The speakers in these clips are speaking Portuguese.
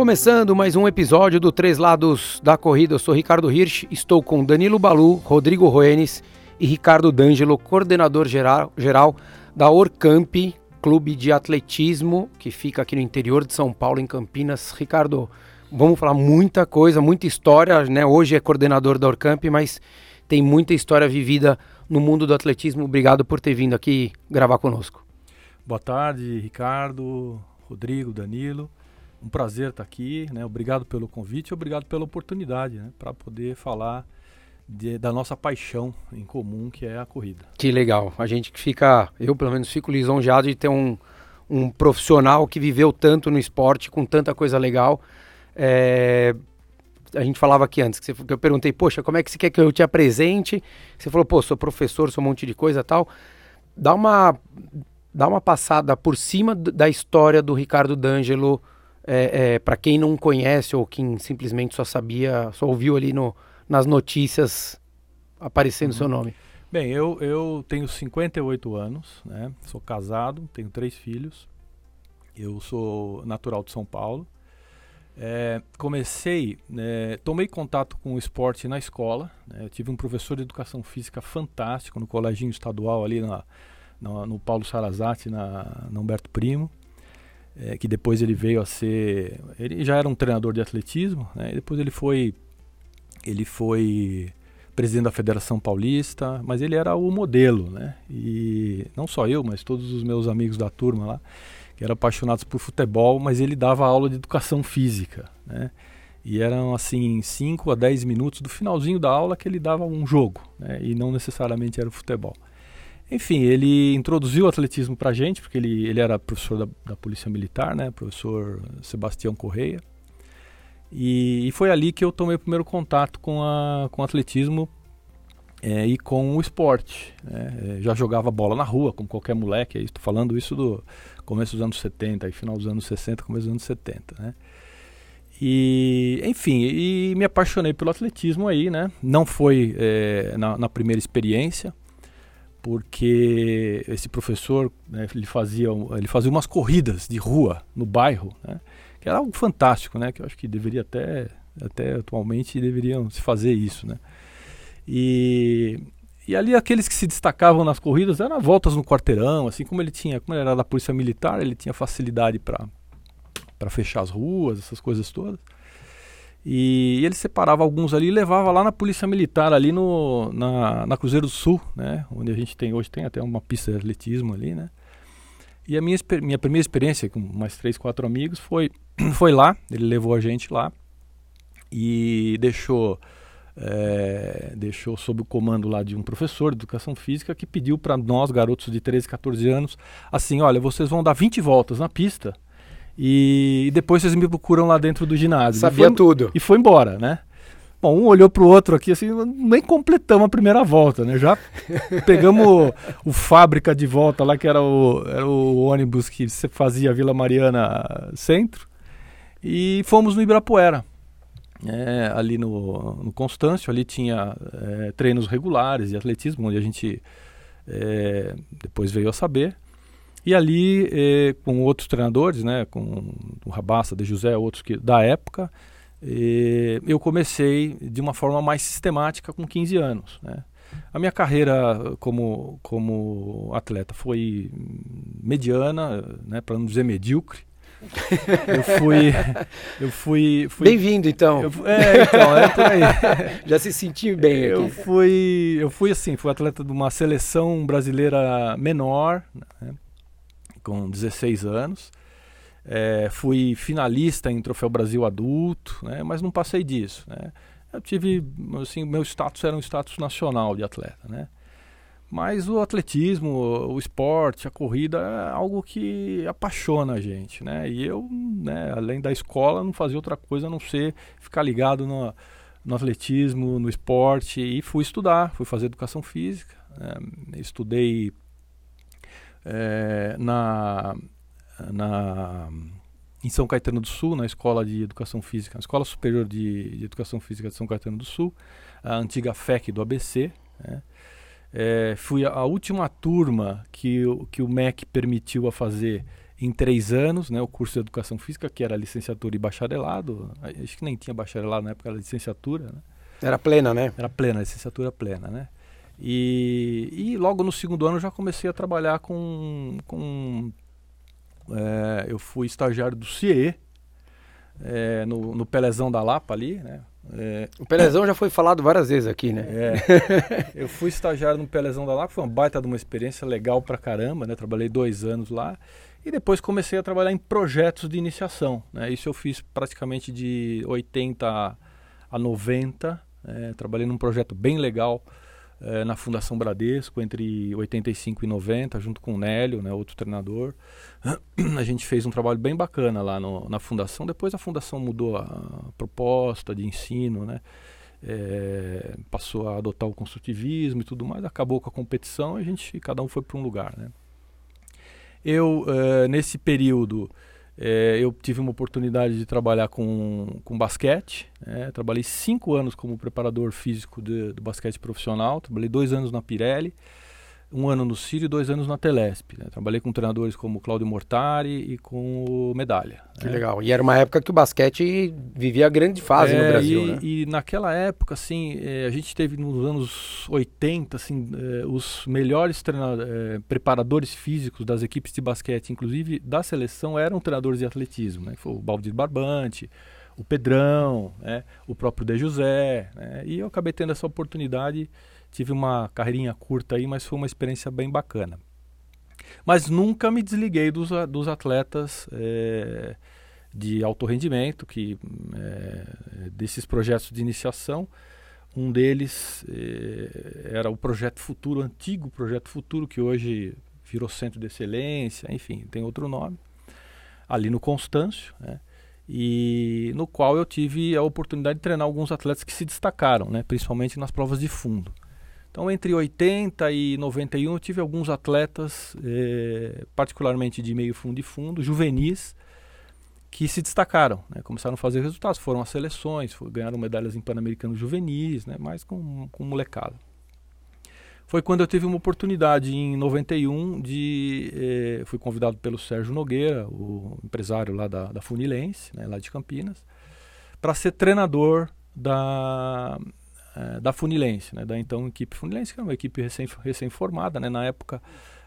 Começando mais um episódio do Três Lados da Corrida, eu sou Ricardo Hirsch, estou com Danilo Balu, Rodrigo Roenes e Ricardo D'Angelo, coordenador geral, geral da Orcamp, clube de atletismo que fica aqui no interior de São Paulo, em Campinas. Ricardo, vamos falar muita coisa, muita história, né? Hoje é coordenador da Orcamp, mas tem muita história vivida no mundo do atletismo. Obrigado por ter vindo aqui gravar conosco. Boa tarde, Ricardo, Rodrigo, Danilo. Um prazer estar aqui, né? Obrigado pelo convite, obrigado pela oportunidade, né? Para poder falar de, da nossa paixão em comum, que é a corrida. Que legal. A gente fica, eu pelo menos fico lisonjeado de ter um, um profissional que viveu tanto no esporte, com tanta coisa legal. É, a gente falava aqui antes, que, você, que eu perguntei, poxa, como é que você quer que eu te apresente? Você falou, pô, sou professor, sou um monte de coisa tal. Dá uma, dá uma passada por cima da história do Ricardo D'Angelo é, é, para quem não conhece ou quem simplesmente só sabia, só ouviu ali no, nas notícias aparecendo uhum. seu nome? Bem, eu, eu tenho 58 anos, né? sou casado, tenho três filhos, eu sou natural de São Paulo. É, comecei, né, tomei contato com o esporte na escola. Né, tive um professor de educação física fantástico no coleginho estadual ali na, na no Paulo Sarazate, na, na Humberto Primo é, que depois ele veio a ser, ele já era um treinador de atletismo, né? depois ele foi, ele foi presidente da Federação Paulista, mas ele era o modelo, né? E não só eu, mas todos os meus amigos da turma lá, que eram apaixonados por futebol, mas ele dava aula de educação física, né? E eram assim 5 a 10 minutos do finalzinho da aula que ele dava um jogo, né? E não necessariamente era o futebol. Enfim, ele introduziu o atletismo para a gente, porque ele, ele era professor da, da Polícia Militar, né? Professor Sebastião Correia. E, e, foi ali que eu tomei o primeiro contato com, a, com o atletismo é, e com o esporte. Né? É, já jogava bola na rua, como qualquer moleque. Estou falando isso do começo dos anos 70, e final dos anos 60, começo dos anos 70, né? E, enfim, e me apaixonei pelo atletismo aí, né? Não foi é, na, na primeira experiência, porque esse professor né, ele fazia ele fazia umas corridas de rua no bairro né, que era algo fantástico né que eu acho que deveria até até atualmente deveriam se fazer isso né. E e ali aqueles que se destacavam nas corridas eram voltas no quarteirão assim como ele tinha como ele era da polícia militar ele tinha facilidade para para fechar as ruas essas coisas todas e ele separava alguns ali e levava lá na Polícia Militar, ali no, na, na Cruzeiro do Sul, né? Onde a gente tem hoje, tem até uma pista de atletismo ali, né? E a minha, minha primeira experiência com mais três, quatro amigos foi, foi lá, ele levou a gente lá e deixou, é, deixou sob o comando lá de um professor de educação física que pediu para nós, garotos de 13, 14 anos, assim, olha, vocês vão dar 20 voltas na pista e depois vocês me procuram lá dentro do ginásio. Sabia e foi, tudo. E foi embora, né? Bom, um olhou pro outro aqui, assim, nem completamos a primeira volta, né? Já pegamos o, o, Fábrica de volta lá, que era o, era o ônibus que você fazia Vila Mariana Centro, e fomos no Ibirapuera. É, ali no, no Constâncio, ali tinha é, treinos regulares de atletismo, onde a gente é, depois veio a saber. E ali, eh, com outros treinadores, né, com o Rabassa, de José, outros que, da época, eh, eu comecei de uma forma mais sistemática com 15 anos. Né. A minha carreira como, como atleta foi mediana, né, para não dizer medíocre. eu fui. Eu fui. fui Bem-vindo, então. Eu, é, então, é por aí. Já se sentiu bem eu aqui. Fui, eu fui assim, fui atleta de uma seleção brasileira menor, né, com 16 anos. É, fui finalista em Troféu Brasil Adulto, né, mas não passei disso. Né. Eu tive, assim, meu status era um status nacional de atleta, né. Mas o atletismo, o esporte, a corrida é algo que apaixona a gente, né? E eu, né, além da escola, não fazia outra coisa a não ser ficar ligado no, no atletismo, no esporte e fui estudar, fui fazer educação física, né? estudei é, na, na, em São Caetano do Sul, na Escola de Educação Física, na Escola Superior de, de Educação Física de São Caetano do Sul, a antiga FEC do ABC. Né? É, fui a, a, última turma que, que o MEC permitiu a fazer em três anos, né, o curso de Educação Física, que era licenciatura e bacharelado. Acho que nem tinha bacharelado na época, era licenciatura. Né? Era plena, né? Era plena, licenciatura plena, né? E, e logo no segundo ano já comecei a trabalhar com... com é, eu fui estagiário do CIE, é, no, no Pelezão da Lapa ali, né? É, o Pelezão já foi falado várias vezes aqui, né? É. eu fui estagiário no Pelezão da Lapa, foi uma baita de uma experiência legal pra caramba, né? Trabalhei dois anos lá. E depois comecei a trabalhar em projetos de iniciação. Né? Isso eu fiz praticamente de 80 a 90. É, trabalhei num projeto bem legal é, na Fundação Bradesco, entre 85 e 90, junto com o Nélio, né, outro treinador. A gente fez um trabalho bem bacana lá no, na Fundação. Depois a Fundação mudou a proposta de ensino, né? É, passou a adotar o construtivismo e tudo mais, acabou com a competição e a gente, cada um foi para um lugar, né? Eu, uh, nesse período, uh, eu tive uma oportunidade de trabalhar com, com basquete. Né? Trabalhei cinco anos como preparador físico de, do basquete profissional. Trabalhei dois anos na Pirelli um ano no Círio e dois anos na Telesp. Né? Trabalhei com treinadores como Claudio Mortari e com o Medalha. Que né? legal. E era uma época que o basquete vivia a grande fase é, no Brasil, e, né? E naquela época, assim, eh, a gente teve nos anos 80, assim, eh, os melhores eh, preparadores físicos das equipes de basquete, inclusive da seleção, eram treinadores de atletismo, né? Foi o Baldir Barbante, o Pedrão, né? o próprio De José, né? E eu acabei tendo essa oportunidade Tive uma carreirinha curta aí, mas foi uma experiência bem bacana. Mas nunca me desliguei dos, dos atletas é, de alto rendimento, que é, desses projetos de iniciação. Um deles é, era o Projeto Futuro, antigo Projeto Futuro, que hoje virou Centro de Excelência, enfim, tem outro nome, ali no Constâncio, né? e no qual eu tive a oportunidade de treinar alguns atletas que se destacaram, né? principalmente nas provas de fundo. Então, entre 80 e 91, eu tive alguns atletas, eh, particularmente de meio fundo e fundo, juvenis, que se destacaram, né? começaram a fazer resultados, foram às seleções, foram, ganharam medalhas em Pan-Americanos juvenis, né? mais com, com molecada. Foi quando eu tive uma oportunidade em 91 de. Eh, fui convidado pelo Sérgio Nogueira, o empresário lá da, da Funilense, né? lá de Campinas, para ser treinador da, é, da Funilense, né, da então equipe Funilense, que era uma equipe recém-formada, recém né, na época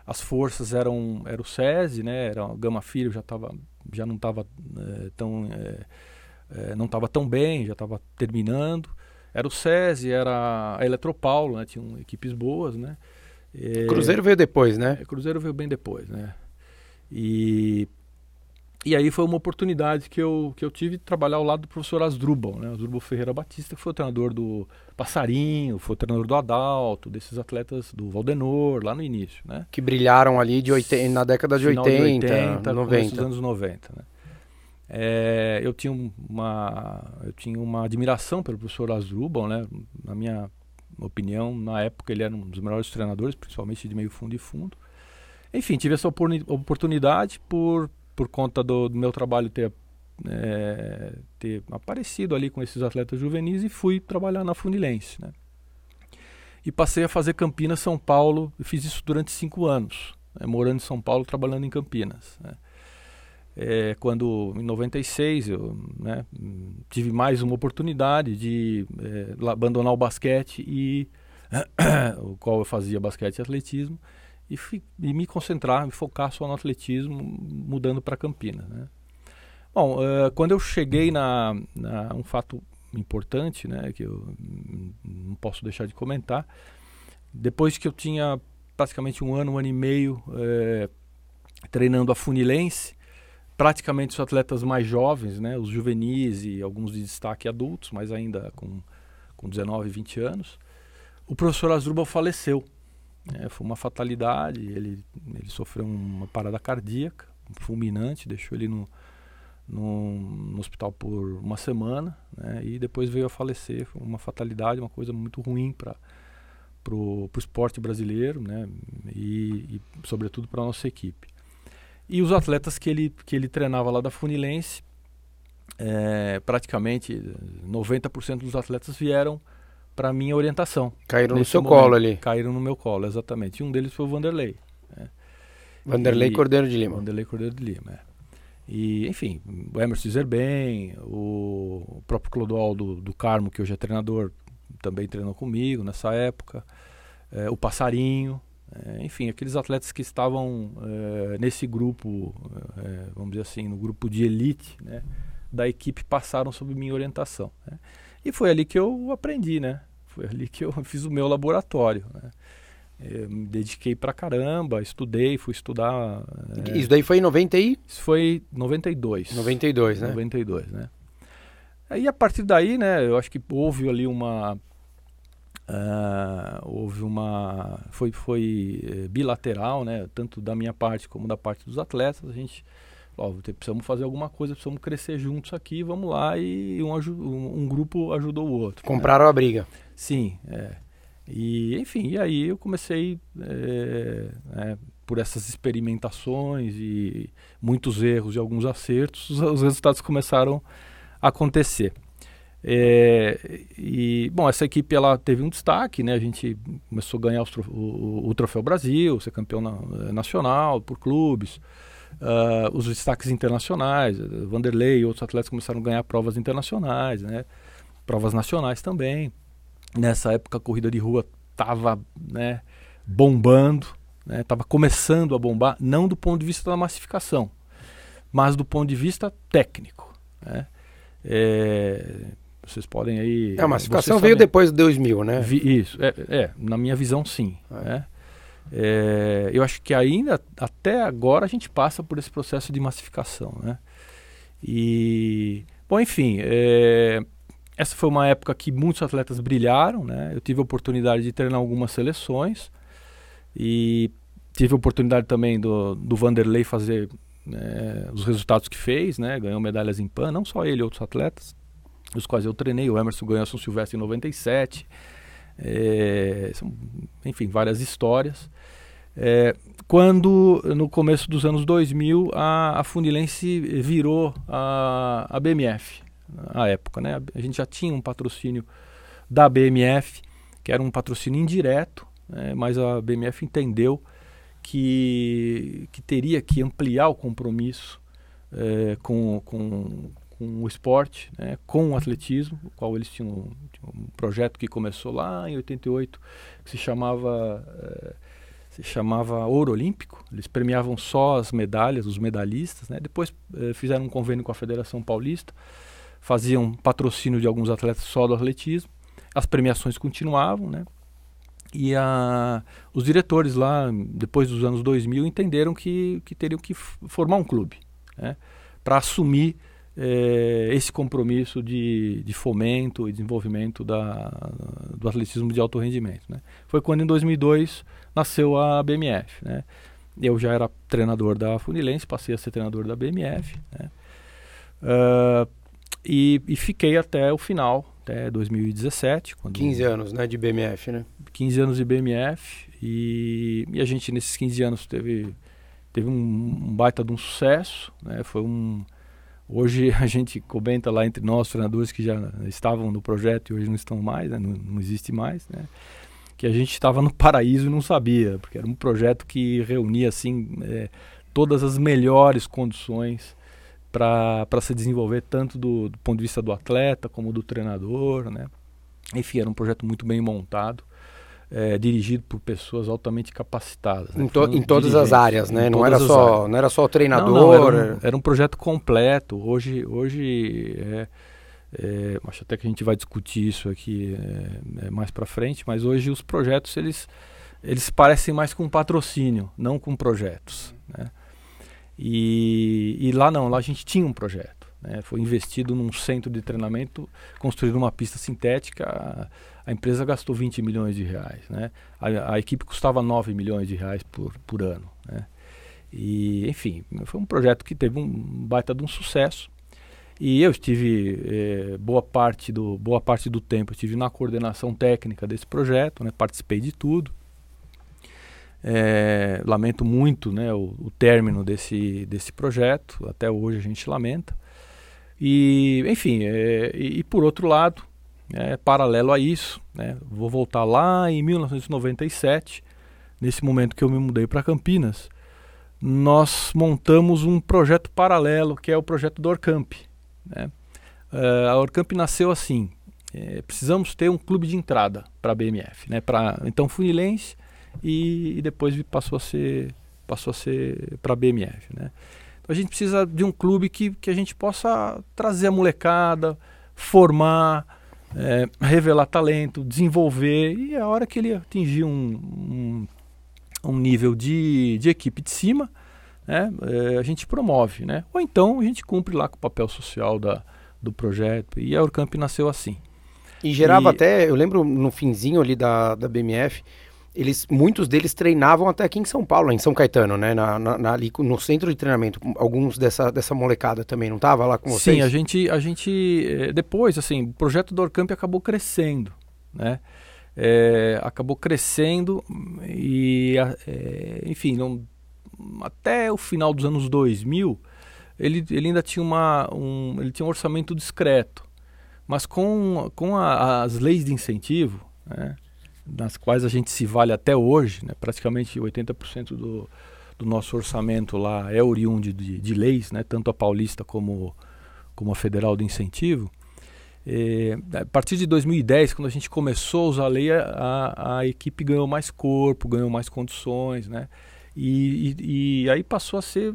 as forças eram era o SESI, né, era o Gama Filho já tava, já não estava é, tão é, é, não estava tão bem, já estava terminando. Era o SESI, era a Eletropaulo, né, tinham equipes boas, né. Cruzeiro veio depois, né? Cruzeiro veio bem depois, né. E e aí foi uma oportunidade que eu, que eu tive de trabalhar ao lado do professor Asdrubal, né? Asdrubal Ferreira Batista, que foi o treinador do Passarinho, foi o treinador do Adalto, desses atletas do Valdenor, lá no início, né? Que brilharam ali de 80, na década de Final 80, de 80 90. Nos anos 90, né? É, eu, tinha uma, eu tinha uma admiração pelo professor Asdrubal, né? Na minha opinião, na época ele era um dos melhores treinadores, principalmente de meio fundo e fundo. Enfim, tive essa oportunidade por por conta do, do meu trabalho ter, é, ter aparecido ali com esses atletas juvenis e fui trabalhar na Funilense. Né? E passei a fazer Campinas, São Paulo, e fiz isso durante cinco anos, né? morando em São Paulo, trabalhando em Campinas. Né? É, quando em 96 eu né, tive mais uma oportunidade de é, abandonar o basquete e o qual eu fazia basquete e atletismo e, e, me concentrar, me focar só no atletismo, mudando para Campinas. Né? Bom, uh, quando eu cheguei na, na, um fato importante, né, que eu não posso deixar de comentar, depois que eu tinha praticamente um ano, um ano e meio uh, treinando a Funilense, praticamente os atletas mais jovens, né, os juvenis e alguns de destaque adultos, mas ainda com, com 19, 20 anos, o professor Asdrubal faleceu. É, foi uma fatalidade, ele, ele sofreu uma parada cardíaca fulminante, deixou ele no, no, no hospital por uma semana né, e depois veio a falecer. Foi uma fatalidade, uma coisa muito ruim para o esporte brasileiro né, e, e sobretudo, para a nossa equipe. E os atletas que ele, que ele treinava lá da Funilense, é, praticamente 90% dos atletas vieram para minha orientação. Caíram no seu momento. colo ali. Caíram no meu colo, exatamente. E um deles foi o Vanderlei. Né? Vanderlei e, Cordeiro de Lima. Vanderlei Cordeiro de Lima, é. E, enfim, o Emerson Zerben, o, o próprio Clodoaldo do Carmo, que hoje é treinador, também treinou comigo nessa época. É, o Passarinho, é, enfim, aqueles atletas que estavam é, nesse grupo, é, vamos dizer assim, no grupo de elite né, da equipe, passaram sob minha orientação. Né? E foi ali que eu aprendi, né? Foi ali que eu fiz o meu laboratório. Né? Eu me dediquei pra caramba, estudei, fui estudar. É... Isso daí foi em 90 e? Isso foi 92. 92, né? 92, né? Aí a partir daí, né, eu acho que houve ali uma. Uh, houve uma. Foi, foi eh, bilateral, né? Tanto da minha parte como da parte dos atletas. A gente. Ó, precisamos fazer alguma coisa, precisamos crescer juntos aqui, vamos lá. E um, um, grupo ajudou o outro. Né? Compraram né? a briga. Sim, é. E, enfim, e aí eu comecei é, é, por essas experimentações e muitos erros e alguns acertos, os resultados começaram a acontecer. É, e, bom, essa equipe ela teve um destaque, né? A gente começou a ganhar o, o, o Troféu Brasil, ser campeão na, nacional por clubes, uh, os destaques internacionais, Vanderlei e outros atletas começaram a ganhar provas internacionais, né? Provas nacionais também. Nessa época a corrida de rua estava né, bombando, estava né, começando a bombar, não do ponto de vista da massificação, mas do ponto de vista técnico. Né? É, vocês podem aí. É, a massificação veio depois de 2000, né? Vi, isso, é, é, na minha visão, sim. É. Né? É, eu acho que ainda, até agora, a gente passa por esse processo de massificação. Né? E, bom, enfim, é, essa foi uma época que muitos atletas brilharam, né? Eu tive a oportunidade de treinar algumas seleções e tive a oportunidade também do, do Vanderlei fazer né, os resultados que fez, né? Ganhou medalhas em PAN, não só ele, outros atletas, os quais eu treinei. O Emerson ganhou São Silvestre em 97. É, são, enfim, várias histórias. É, quando, no começo dos anos 2000, a, a Funilense virou a, a BMF, à época. Né? A gente já tinha um patrocínio da BMF, que era um patrocínio indireto, né? mas a BMF entendeu que, que teria que ampliar o compromisso é, com, com, com o esporte, né? com o atletismo, o qual eles tinham, tinham, um projeto que começou lá em 88, que se chamava... É, se chamava Ouro Olímpico. Eles premiavam só as medalhas, os medalhistas. Né? Depois eh, fizeram um convênio com a Federação Paulista faziam patrocínio de alguns atletas só do atletismo. As premiações continuavam, né? E a, os diretores lá, depois dos anos 2000, entenderam que, que teriam que formar um clube né? para assumir eh, esse compromisso de, de fomento e desenvolvimento da, do atletismo de alto rendimento. Né? Foi quando, em 2002, nasceu a BMF. Né? Eu já era treinador da Funilense, passei a ser treinador da BMF. Né? Uh, e, e, fiquei até o final, até 2017. Quando 15 anos, né, de BMF, né? 15 anos de BMF e, e a gente nesses 15 anos teve, teve um, um, baita de um sucesso, né? Foi um... Hoje a gente comenta lá entre nós, treinadores que já estavam no projeto e hoje não estão mais, né? não, não existe mais, né? Que a gente estava no paraíso e não sabia, porque era um projeto que reunia, assim, é, todas as melhores condições para se desenvolver tanto do, do, ponto de vista do atleta como do treinador, né? Enfim, era um projeto muito bem montado, é, dirigido por pessoas altamente capacitadas. Né? Em, to, em todas as áreas, né? Não era, só, não era só o treinador. Não, não, era, um, era, um, projeto completo. Hoje, hoje é, é, acho até que a gente vai discutir isso aqui é, é mais para frente, mas hoje os projetos eles, eles parecem mais com patrocínio, não com projetos. Né? E, e lá não, lá a gente tinha um projeto. Né? Foi investido num centro de treinamento, construído uma pista sintética. A, empresa gastou 20 milhões de reais. Né? A, a, equipe custava 9 milhões de reais por, por ano. Né? E, enfim, foi um projeto que teve um baita de um sucesso. E eu estive eh, boa parte do boa parte do tempo estive na coordenação técnica desse projeto, né? participei de tudo. É, lamento muito né, o, o, término desse, desse projeto, até hoje a gente lamenta. E, enfim, é, e, e, por outro lado, é, paralelo a isso, né, vou voltar lá em 1997, nesse momento que eu me mudei para Campinas. nós montamos um projeto paralelo, que é o projeto do Orcamp. Né? Uh, a Orcamp nasceu assim, é, precisamos ter um clube de entrada para a BMF, né? Para então Funilense e, e, depois passou a ser passou a ser para a BMF, né? Então a gente precisa de um clube que, que a gente possa trazer a molecada, formar, é, revelar talento, desenvolver e a hora que ele atingir um, um, um nível de, de equipe de cima, né? É, a gente promove, né? Ou então a gente cumpre lá com o papel social da, do projeto e a Urcamp nasceu assim. E gerava e... até, eu lembro no finzinho ali da, da BMF, eles, muitos deles treinavam até aqui em São Paulo, em São Caetano, né? Na, na, ali no centro de treinamento. Alguns dessa, dessa molecada também, não tava lá com vocês? Sim, a gente, a gente eh, depois, assim, o projeto do Orcamp acabou crescendo, né? É, acabou crescendo e, é, enfim, não, até o final dos anos 2000, ele, ele ainda tinha, uma, um, ele tinha um orçamento discreto. Mas com, com a, as leis de incentivo, né, nas quais a gente se vale até hoje, né, praticamente 80% do, do nosso orçamento lá é oriundo de, de, leis, né, tanto a paulista como, como a federal de incentivo. É, a partir de 2010, quando a gente começou a usar a lei, a, a equipe ganhou mais corpo, ganhou mais condições, né? E, e, e aí passou a ser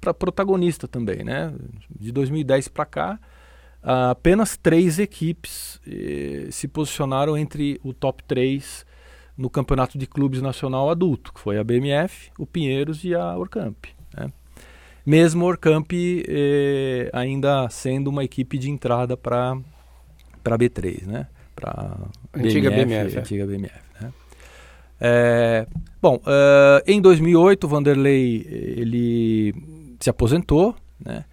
para protagonista também, né? De 2010 para cá, apenas três equipes eh, se posicionaram entre o top 3 no campeonato de clubes nacional adulto, que foi a BMF, o Pinheiros e a Orcamp. Né? Mesmo a Orcamp eh, ainda sendo uma equipe de entrada para a B3, né? Para antiga BMF, é. antiga BMF. Né? É, bom, uh, em 2008 o Vanderlei ele se aposentou, né?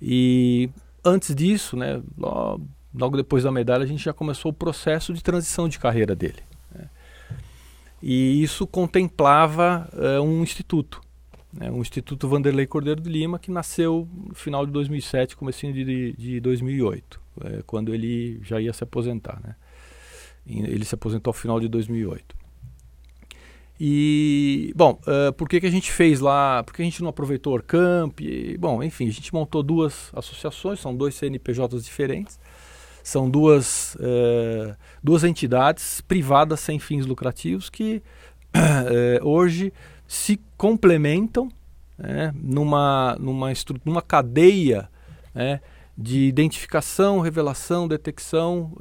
E antes disso, né, logo, depois da medalha, a gente já começou o processo de transição de carreira dele. Né? E isso contemplava uh, um instituto, né, um Instituto Vanderlei Cordeiro de Lima, que nasceu no final de 2007, comecinho de, de 2008, é, eh, quando ele já ia se aposentar. Né? Ele se aposentou ao final de 2008. E, bom, uh, por que, que a gente fez lá? Por que a gente não aproveitou o Orcamp? E, bom, enfim, a gente montou duas associações, são dois CNPJs diferentes. São duas, uh, duas entidades privadas sem fins lucrativos que uh, hoje se complementam né, numa, numa, numa cadeia né, de identificação, revelação, detecção,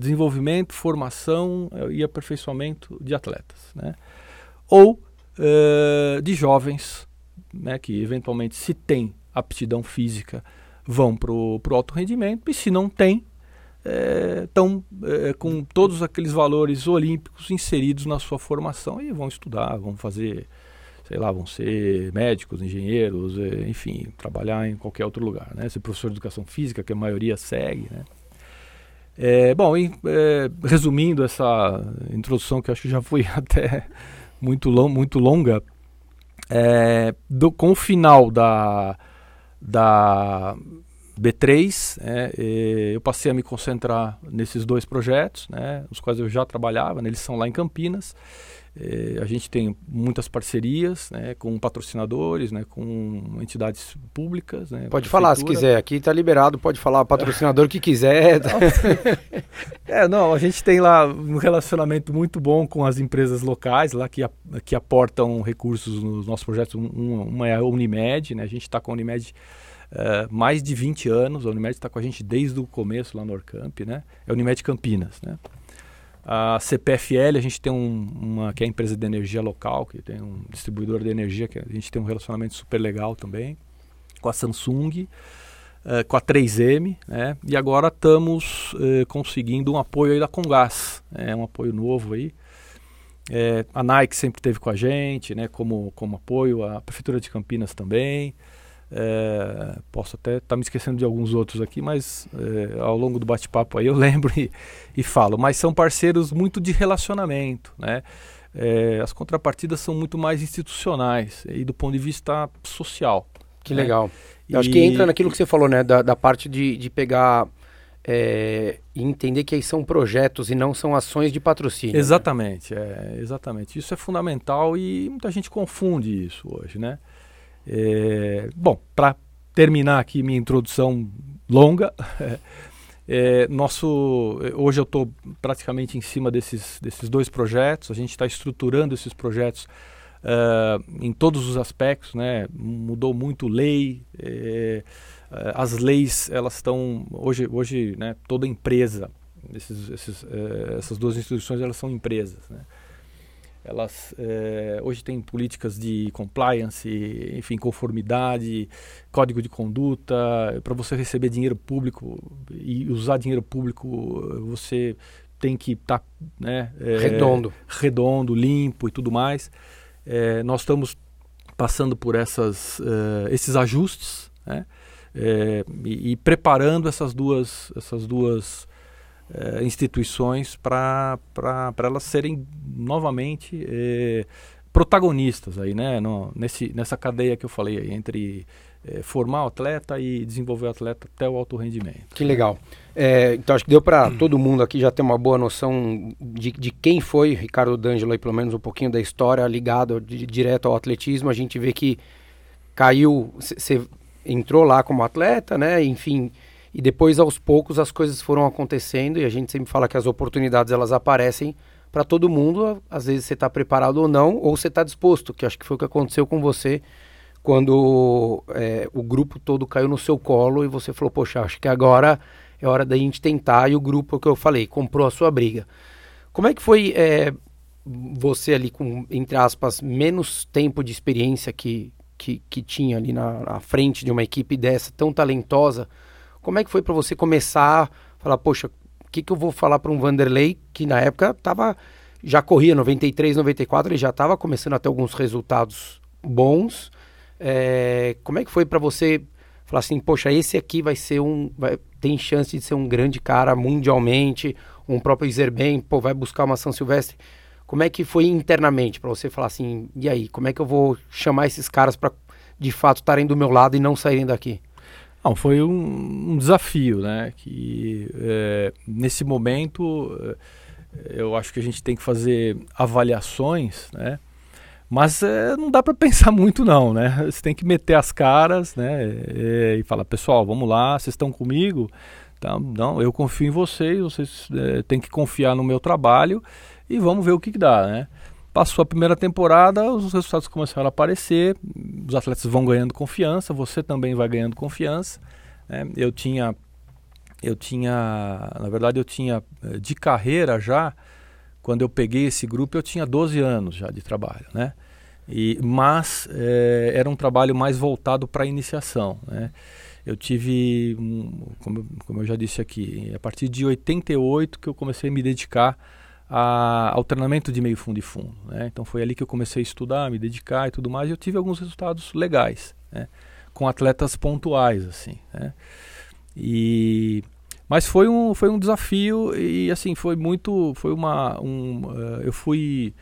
desenvolvimento, formação e aperfeiçoamento de atletas. Né? Ou uh, de jovens né, que eventualmente se tem aptidão física vão para o alto rendimento e se não tem estão é, é, com todos aqueles valores olímpicos inseridos na sua formação e vão estudar, vão fazer, sei lá, vão ser médicos, engenheiros, é, enfim, trabalhar em qualquer outro lugar, né? Ser professor de educação física, que a maioria segue, né? Bom, e, resumindo essa introdução que acho que já foi até muito, long, muito longa, é, do, com o final da, da B3, é, eu passei a me concentrar nesses dois projetos, né, os quais eu já trabalhava, né, eles são lá em Campinas. A gente tem muitas parcerias né, com patrocinadores, né, com entidades públicas. Né, pode falar se quiser, aqui está liberado, pode falar patrocinador que quiser. é, não, a gente tem lá um relacionamento muito bom com as empresas locais lá que, que aportam recursos nos nossos projetos. Um, uma é a Unimed, né, a gente está com a Unimed uh, mais de 20 anos, a Unimed está com a gente desde o começo lá no Orcamp, né, é a Unimed Campinas. Né. A CPFL, a gente tem um, uma que é a empresa de energia local, que tem um distribuidor de energia, que a gente tem um relacionamento super legal também, com a Samsung, uh, com a 3M, né? E agora estamos uh, conseguindo um apoio aí da Congás, é um apoio novo aí. É, a Nike sempre teve com a gente, né? Como, como apoio, a Prefeitura de Campinas também. É, posso até estar tá me esquecendo de alguns outros aqui, mas é, ao longo do bate-papo aí eu lembro e, e, falo. Mas são parceiros muito de relacionamento, né? É, as contrapartidas são muito mais institucionais e do ponto de vista social. Que né? legal. E... Acho que entra naquilo que você falou, né? Da, da parte de, de pegar é, e entender que aí são projetos e não são ações de patrocínio. Né? Exatamente, né? é, exatamente. Isso é fundamental e muita gente confunde isso hoje, né? É, bom, para terminar aqui minha introdução longa, é, nosso, hoje eu estou praticamente em cima desses, desses dois projetos, a gente está estruturando esses projetos uh, em todos os aspectos, né? mudou muito lei, é, as leis elas estão, hoje, hoje né, toda empresa, esses, esses, essas duas instituições elas são empresas, né? Elas é, hoje têm políticas de compliance, enfim, conformidade, código de conduta. Para você receber dinheiro público e usar dinheiro público, você tem que estar tá, né, é, redondo, redondo, limpo e tudo mais. É, nós estamos passando por essas, esses ajustes, né, e, e, preparando essas duas, essas duas eh, instituições para elas serem novamente eh, protagonistas aí, né? No, nesse, nessa cadeia que eu falei aí, entre eh, formar o atleta e desenvolver o atleta até o alto rendimento. Que legal. É, então acho que deu para todo mundo aqui já ter uma boa noção de, de quem foi Ricardo D'Angelo aí, pelo menos um pouquinho da história ligado direto ao atletismo. A gente vê que caiu, você entrou lá como atleta, né? Enfim, e depois, aos poucos, as coisas foram acontecendo e a gente sempre fala que as oportunidades elas aparecem para todo mundo. Às vezes você está preparado ou não, ou você está disposto, que acho que foi o que aconteceu com você quando é, o grupo todo caiu no seu colo e você falou, poxa, acho que agora é hora da gente tentar. E o grupo, que eu falei, comprou a sua briga. Como é que foi é, você ali com, entre aspas, menos tempo de experiência que, que, que tinha ali na, na frente de uma equipe dessa tão talentosa? Como é que foi para você começar a falar, poxa, o que, que eu vou falar para um Vanderlei que na época tava, já corria 93, 94, ele já estava começando a ter alguns resultados bons. É, como é que foi para você falar assim, poxa, esse aqui vai ser um, vai, tem chance de ser um grande cara mundialmente, um próprio Zerben, pô, vai buscar uma São Silvestre. Como é que foi internamente para você falar assim, e aí, como é que eu vou chamar esses caras para de fato estarem do meu lado e não saírem daqui? Não, foi um, um desafio, né? Que é, nesse momento é, eu acho que a gente tem que fazer avaliações, né? Mas é, não dá para pensar muito não, né? Você tem que meter as caras, né? É, e falar, pessoal, vamos lá, vocês estão comigo? Tá, não, eu confio em vocês, vocês é, têm que confiar no meu trabalho e vamos ver o que, que dá, né? Passou a primeira temporada, os resultados começaram a aparecer, os atletas vão ganhando confiança, você também vai ganhando confiança. Né? Eu tinha, eu tinha, na verdade eu tinha eh, de carreira já, quando eu peguei esse grupo eu tinha 12 anos já de trabalho, né? E, mas é, era um trabalho mais voltado para a iniciação, né? Eu tive, um, como, como eu já disse aqui, a partir de 88 que eu comecei a me dedicar a, ao treinamento de meio fundo e fundo. Né? Então foi ali que eu comecei a estudar, me dedicar e tudo mais. E eu tive alguns resultados legais, né? com atletas pontuais assim. Né? E mas foi um, foi um desafio e assim foi muito foi uma um, uh, eu fui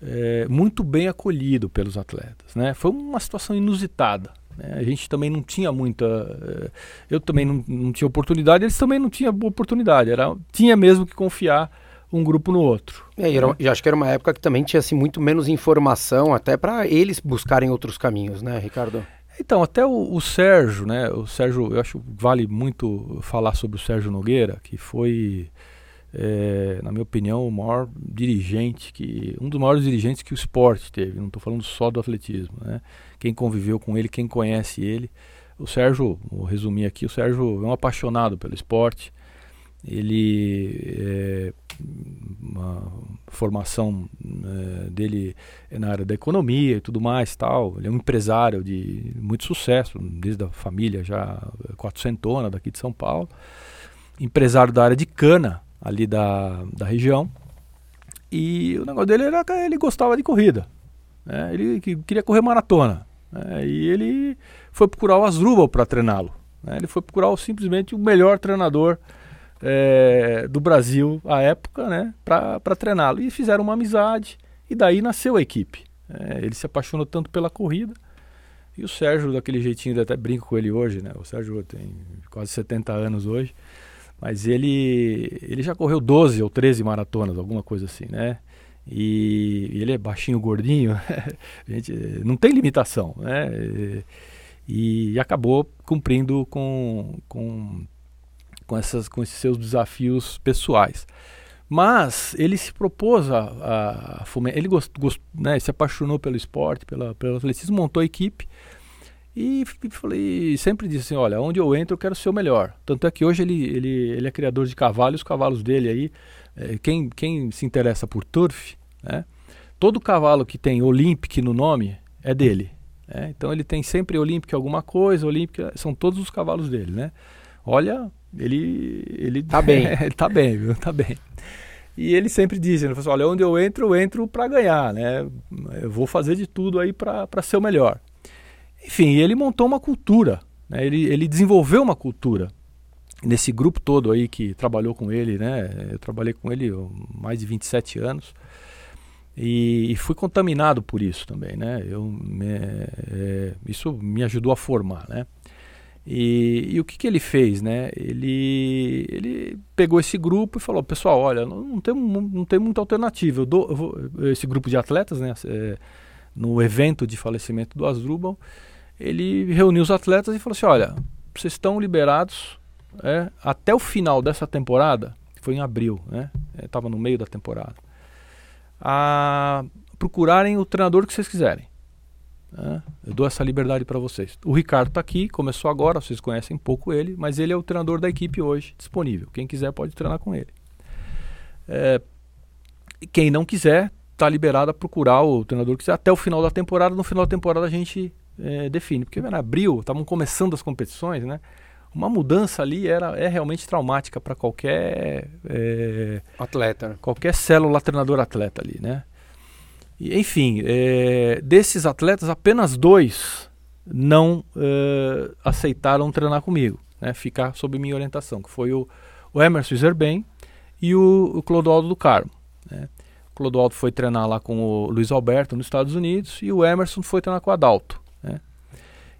é, muito bem acolhido pelos atletas né foi uma situação inusitada né? a gente também não tinha muita uh, eu também não, não tinha oportunidade eles também não tinham oportunidade era tinha mesmo que confiar um grupo no outro. É, e, era, e acho que era uma época que também tinha assim, muito menos informação, até para eles buscarem outros caminhos, né, Ricardo? Então, até o, o, Sérgio, né? O Sérgio, eu acho que vale muito falar sobre o Sérgio Nogueira, que foi, é, na minha opinião, o maior dirigente, que um dos maiores dirigentes que o esporte teve. Não estou falando só do atletismo, né? Quem conviveu com ele, quem conhece ele. O Sérgio, vou resumir aqui, o Sérgio é um apaixonado pelo esporte ele é, uma formação é, dele na área da economia e tudo mais tal ele é um empresário de muito sucesso desde a família já quatrocentona daqui de São Paulo empresário da área de cana ali da, da região e o negócio dele era que ele gostava de corrida né? ele queria correr maratona né? e ele foi procurar o Asdrubal para treiná-lo né? ele foi procurar simplesmente o melhor treinador é, do Brasil à época, né, para treiná-lo. E fizeram uma amizade, e daí nasceu a equipe. É, ele se apaixonou tanto pela corrida, e o Sérgio, daquele jeitinho, até brinco com ele hoje, né? O Sérgio tem quase 70 anos hoje, mas ele, ele já correu 12 ou 13 maratonas, alguma coisa assim, né? E, e ele é baixinho, gordinho, gente não tem limitação, né? E, e acabou cumprindo com, com, com, essas, com esses seus desafios pessoais. Mas ele se propôs a, a, fomentar, ele gost, gost, né, se apaixonou pelo esporte, pela, pelo atletismo, montou a equipe e falei, sempre disse assim, olha, onde eu entro eu quero ser o melhor. Tanto é que hoje ele, ele, ele é criador de cavalos, os cavalos dele aí, é, quem, quem se interessa por turf, né, todo cavalo que tem Olympic no nome é dele. Né, então ele tem sempre Olympic alguma coisa, Olympic, são todos os cavalos dele, né. Olha, ele... ele tá bem. ele tá bem, viu, tá bem. E ele sempre diz, ele falou assim, olha, onde eu entro, eu entro para ganhar, né? Eu vou fazer de tudo aí para ser o melhor. Enfim, ele montou uma cultura, né? ele, ele desenvolveu uma cultura nesse grupo todo aí que trabalhou com ele, né? Eu trabalhei com ele mais de 27 anos e, e fui contaminado por isso também, né? Eu, me, é, isso me ajudou a formar, né? E, e, o que, que ele fez, né? Ele, ele pegou esse grupo e falou, pessoal, olha, não, tem, não tem muita alternativa. Eu dou, eu vou, esse grupo de atletas, né? É, no evento de falecimento do Asdrubal, ele reuniu os atletas e falou assim, olha, vocês estão liberados é, até o final dessa temporada, foi em abril, né? Estava é, no meio da temporada, a procurarem o treinador que vocês quiserem. Né? Eu dou essa liberdade para vocês. O Ricardo está aqui, começou agora, vocês conhecem pouco ele, mas ele é o treinador da equipe hoje, disponível. Quem quiser pode treinar com ele. É, quem não quiser, está liberado a procurar o treinador que quiser até o final da temporada. No final da temporada a gente é, define. Porque em abril, estavam começando as competições, né? Uma mudança ali era, é realmente traumática para qualquer é, atleta, né? qualquer célula treinador atleta ali, né? E, enfim, é, desses atletas, apenas dois não é, aceitaram treinar comigo, né, ficar sob minha orientação, que foi o, o Emerson Zerben e o, o Clodoaldo do Carmo. Né. O Clodoaldo foi treinar lá com o Luiz Alberto nos Estados Unidos e o Emerson foi treinar com o Adalto. Né.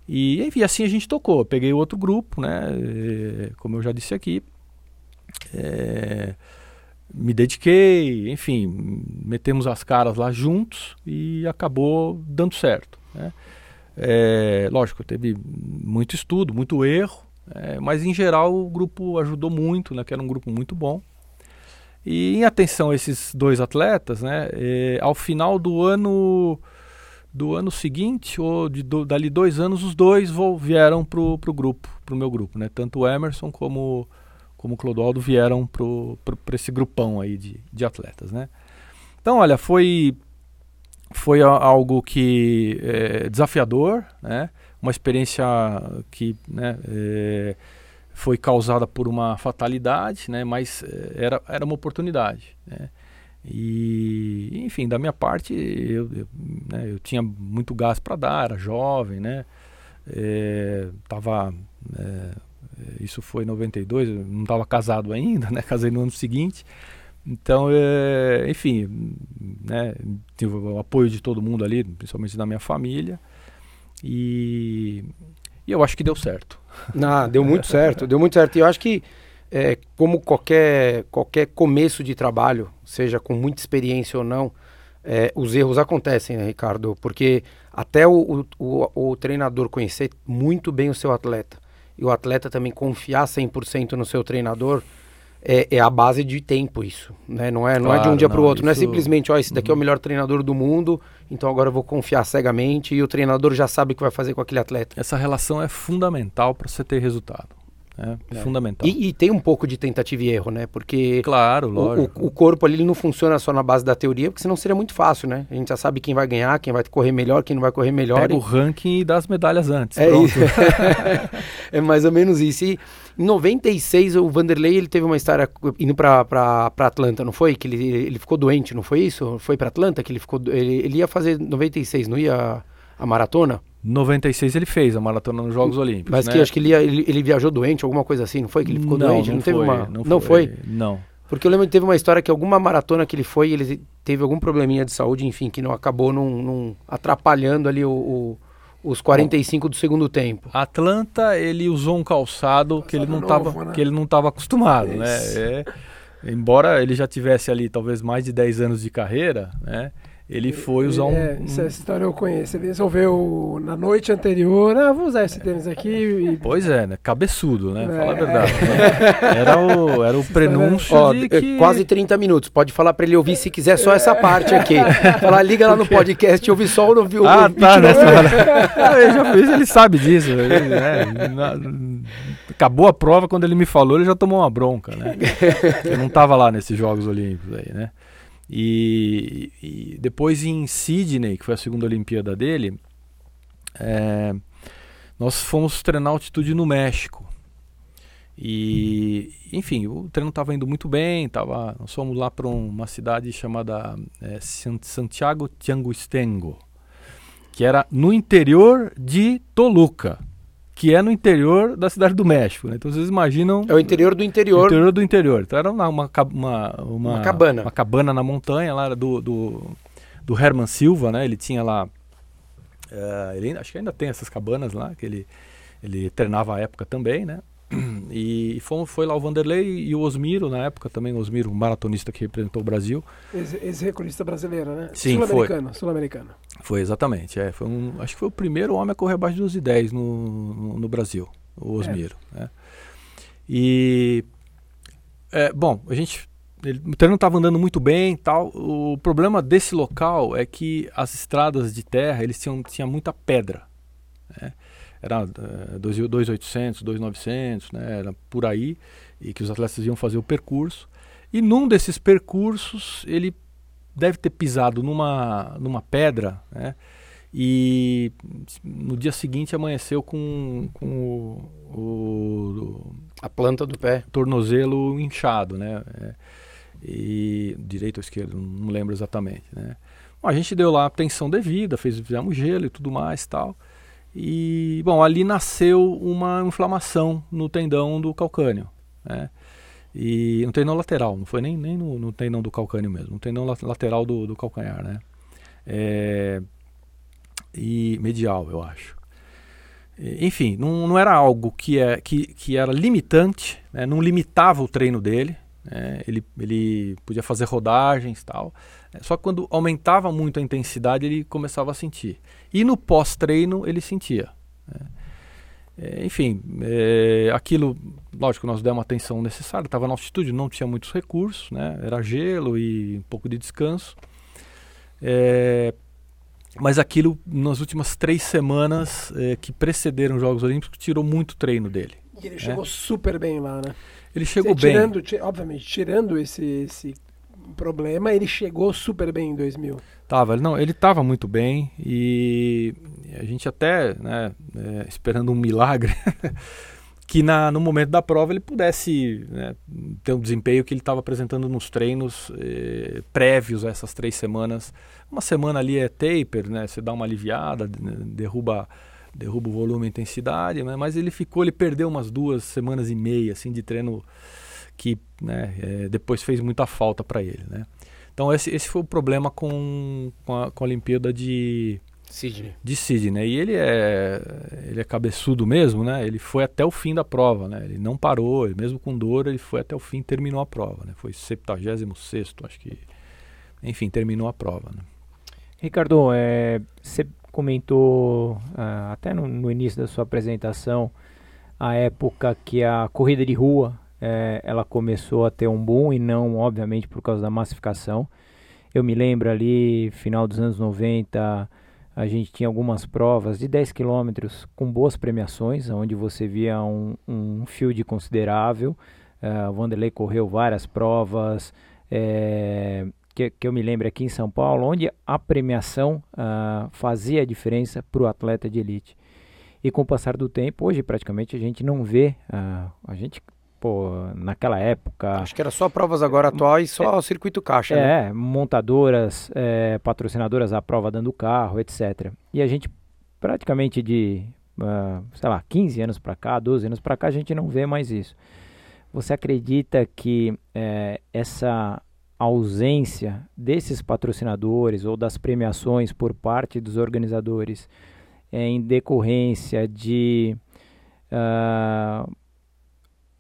E enfim, assim a gente tocou. peguei outro grupo, né, é, como eu já disse aqui. É, me dediquei, enfim, metemos as caras lá juntos e acabou dando certo. Né? É, lógico, teve muito estudo, muito erro, é, mas em geral o grupo ajudou muito, né, que era um grupo muito bom. E em atenção a esses dois atletas, né, é, ao final do ano do ano seguinte, ou de do, dali dois anos, os dois vieram para o grupo, para o meu grupo, né, tanto o Emerson como como o Clodoaldo vieram para esse grupão aí de, de atletas, né? Então, olha, foi foi algo que é, desafiador, né? Uma experiência que né, é, foi causada por uma fatalidade, né? Mas é, era, era uma oportunidade, né? E, enfim, da minha parte, eu, eu, né, eu tinha muito gás para dar, era jovem, né? É, é, isso foi em 92, eu não estava casado ainda, né? Casei no ano seguinte. Então, é, enfim, né, tive o apoio de todo mundo ali, principalmente da minha família. E, e eu acho que deu certo. Ah, deu muito certo, deu muito certo. E eu acho que, é, como qualquer, qualquer começo de trabalho, seja com muita experiência ou não, é, os erros acontecem, né, Ricardo? Porque até o, o, o, o treinador conhecer muito bem o seu atleta e o atleta também confiar 100% no seu treinador, é, é, a base de tempo isso, né? Não é, não claro, é de um dia para o outro, isso... não é simplesmente, ó, esse daqui uhum. é o uhum. melhor treinador do mundo, então agora eu vou confiar cegamente e o treinador já sabe o que vai fazer com aquele atleta. Essa relação é fundamental para você ter resultado. É, é. fundamental. E, e, tem um pouco de tentativa e erro, né? Porque claro, lógico. O, o, corpo ali não funciona só na base da teoria, porque senão seria muito fácil, né? A gente já sabe quem vai ganhar, quem vai correr melhor, quem não vai correr melhor. Pega e... o ranking das medalhas antes. É, é mais ou menos isso. E em 96, o Vanderlei ele teve uma história indo para Atlanta, não foi? Que ele, ele ficou doente, não foi isso? Foi para Atlanta que ele ficou. Ele, ele ia fazer 96, não ia a maratona? 96 ele fez a maratona nos Jogos Olímpicos. Mas né? que acho que ele, ele, ele, viajou doente, alguma coisa assim, não foi? Que ele ficou não, doente? Não, não teve foi, uma. Não, não foi? foi? Não. Porque eu lembro que teve uma história que alguma maratona que ele foi, ele teve algum probleminha de saúde, enfim, que não acabou num, num atrapalhando ali o, o, os 45 Bom, do segundo tempo. Atlanta, ele usou um calçado que ele não estava né? que ele não estava acostumado, né? É, embora ele já tivesse ali talvez mais de 10 anos de carreira, né? Ele foi usar um. É, essa história eu conheço. Ele resolveu na noite anterior, ah, vou usar esse tênis aqui. E... Pois é, né? Cabeçudo, né? É. Fala a verdade. Né? Era o, era o prenúncio. Ó, de que... Quase 30 minutos. Pode falar pra ele ouvir se quiser só essa parte aqui. Falar, liga lá no podcast, ouvir só o ouviu. Ah, tá, né? eu já fiz, ele sabe disso. Ele, né? Na, acabou a prova, quando ele me falou, ele já tomou uma bronca, né? Eu não tava lá nesses Jogos Olímpicos aí, né? E, e, depois em Sydney, que foi a segunda Olimpíada dele, é, nós fomos treinar altitude no México. E, enfim, o treino estava indo muito bem. Tava, nós fomos lá para uma cidade chamada é, Santiago Tianguistengo, que era no interior de Toluca que é no interior da cidade do México. Né? Então vocês imaginam. É o interior do interior. Interior do interior. Então era uma, uma, uma, uma cabana. Uma cabana na montanha lá do, do, do Herman Silva, né? Ele tinha lá. Uh, ele, acho que ainda tem essas cabanas lá, que ele, ele treinava à época também, né? E fomos, foi lá o Vanderlei e o Osmiro, na época também, o Osmiro, maratonista que representou o Brasil. Ex-recordista brasileiro, né? Sim, Sul-americano, sul-americano. Foi, exatamente. É, foi um, acho que foi o primeiro homem a correr abaixo dos 10 no, no, no, Brasil, o Osmiro. É. Né? E, é, bom, a gente ele, o treino estava andando muito bem tal. O problema desse local é que as estradas de terra eles tinham, tinham muita pedra. Né? Era uh, 2.800, 2.900, né, era por aí, e que os atletas iam fazer o percurso. E num desses percursos, ele deve ter pisado numa, numa pedra, né, e no dia seguinte amanheceu com, com o, o a planta do pé, tornozelo inchado, né, é, e direito ou esquerdo, não lembro exatamente, né. Bom, a gente deu lá a atenção devida, fez, fizemos gelo e tudo mais tal. E, bom, ali nasceu uma inflamação no tendão do calcânio, né? E no tendão lateral, não foi nem, nem no, no tendão do calcânio mesmo, no tendão lateral do, do calcanhar, né? É, e medial, eu acho. enfim, não, não era algo que, é, que, que era limitante, né? não limitava o treino dele, né? ele, ele podia fazer rodagens e tal. Só que quando aumentava muito a intensidade, ele começava a sentir. E no pós-treino ele sentia. Né? É, enfim, é, aquilo, lógico, nós demos a atenção necessária, estava na altitude, não tinha muitos recursos, né? era gelo e um pouco de descanso. É, mas aquilo, nas últimas três semanas é, que precederam os Jogos Olímpicos, tirou muito treino dele. E ele chegou super bem lá, né? Ele chegou tirando, bem. Obviamente, tirando esse, esse problema, ele chegou super bem em 2000. Tava, não, ele estava muito bem e a gente até, né, é, esperando um milagre, que na, no momento da prova ele pudesse né, ter um desempenho que ele estava apresentando nos treinos eh, prévios a essas três semanas. Uma semana ali é taper, né, você dá uma aliviada, derruba derruba o volume e intensidade, né, mas ele ficou, ele perdeu umas duas semanas e meia assim de treino que né, é, depois fez muita falta para ele. Né? Então esse, esse foi o problema com, com, a, com a Olimpíada de Sydney. De Sydney. Né? E ele é, ele é cabeçudo mesmo, né? Ele foi até o fim da prova, né? Ele não parou, ele, mesmo com dor, ele foi até o fim, terminou a prova, né? Foi 76 acho que. Enfim, terminou a prova, né? Ricardo, é, você comentou uh, até no, no, início da sua apresentação a época que a corrida de rua é, ela começou a ter um boom e não, obviamente, por causa da massificação. Eu me lembro ali, final dos anos 90, a gente tinha algumas provas de 10 quilômetros com boas premiações, onde você via um, um field considerável. Uh, o Vanderlei correu várias provas, é, que, que, eu me lembro aqui em São Paulo, onde a premiação uh, fazia a diferença para o atleta de elite. E com o passar do tempo, hoje praticamente a gente não vê, uh, a gente pô, naquela época. Acho que era só provas agora atuais, só é, o circuito caixa. É, né? montadoras, é, patrocinadoras à prova dando carro, etc. E a gente praticamente de, uh, sei lá, 15 anos para cá, 12 anos para cá, a gente não vê mais isso. Você acredita que é, essa ausência desses patrocinadores ou das premiações por parte dos organizadores é em decorrência de uh,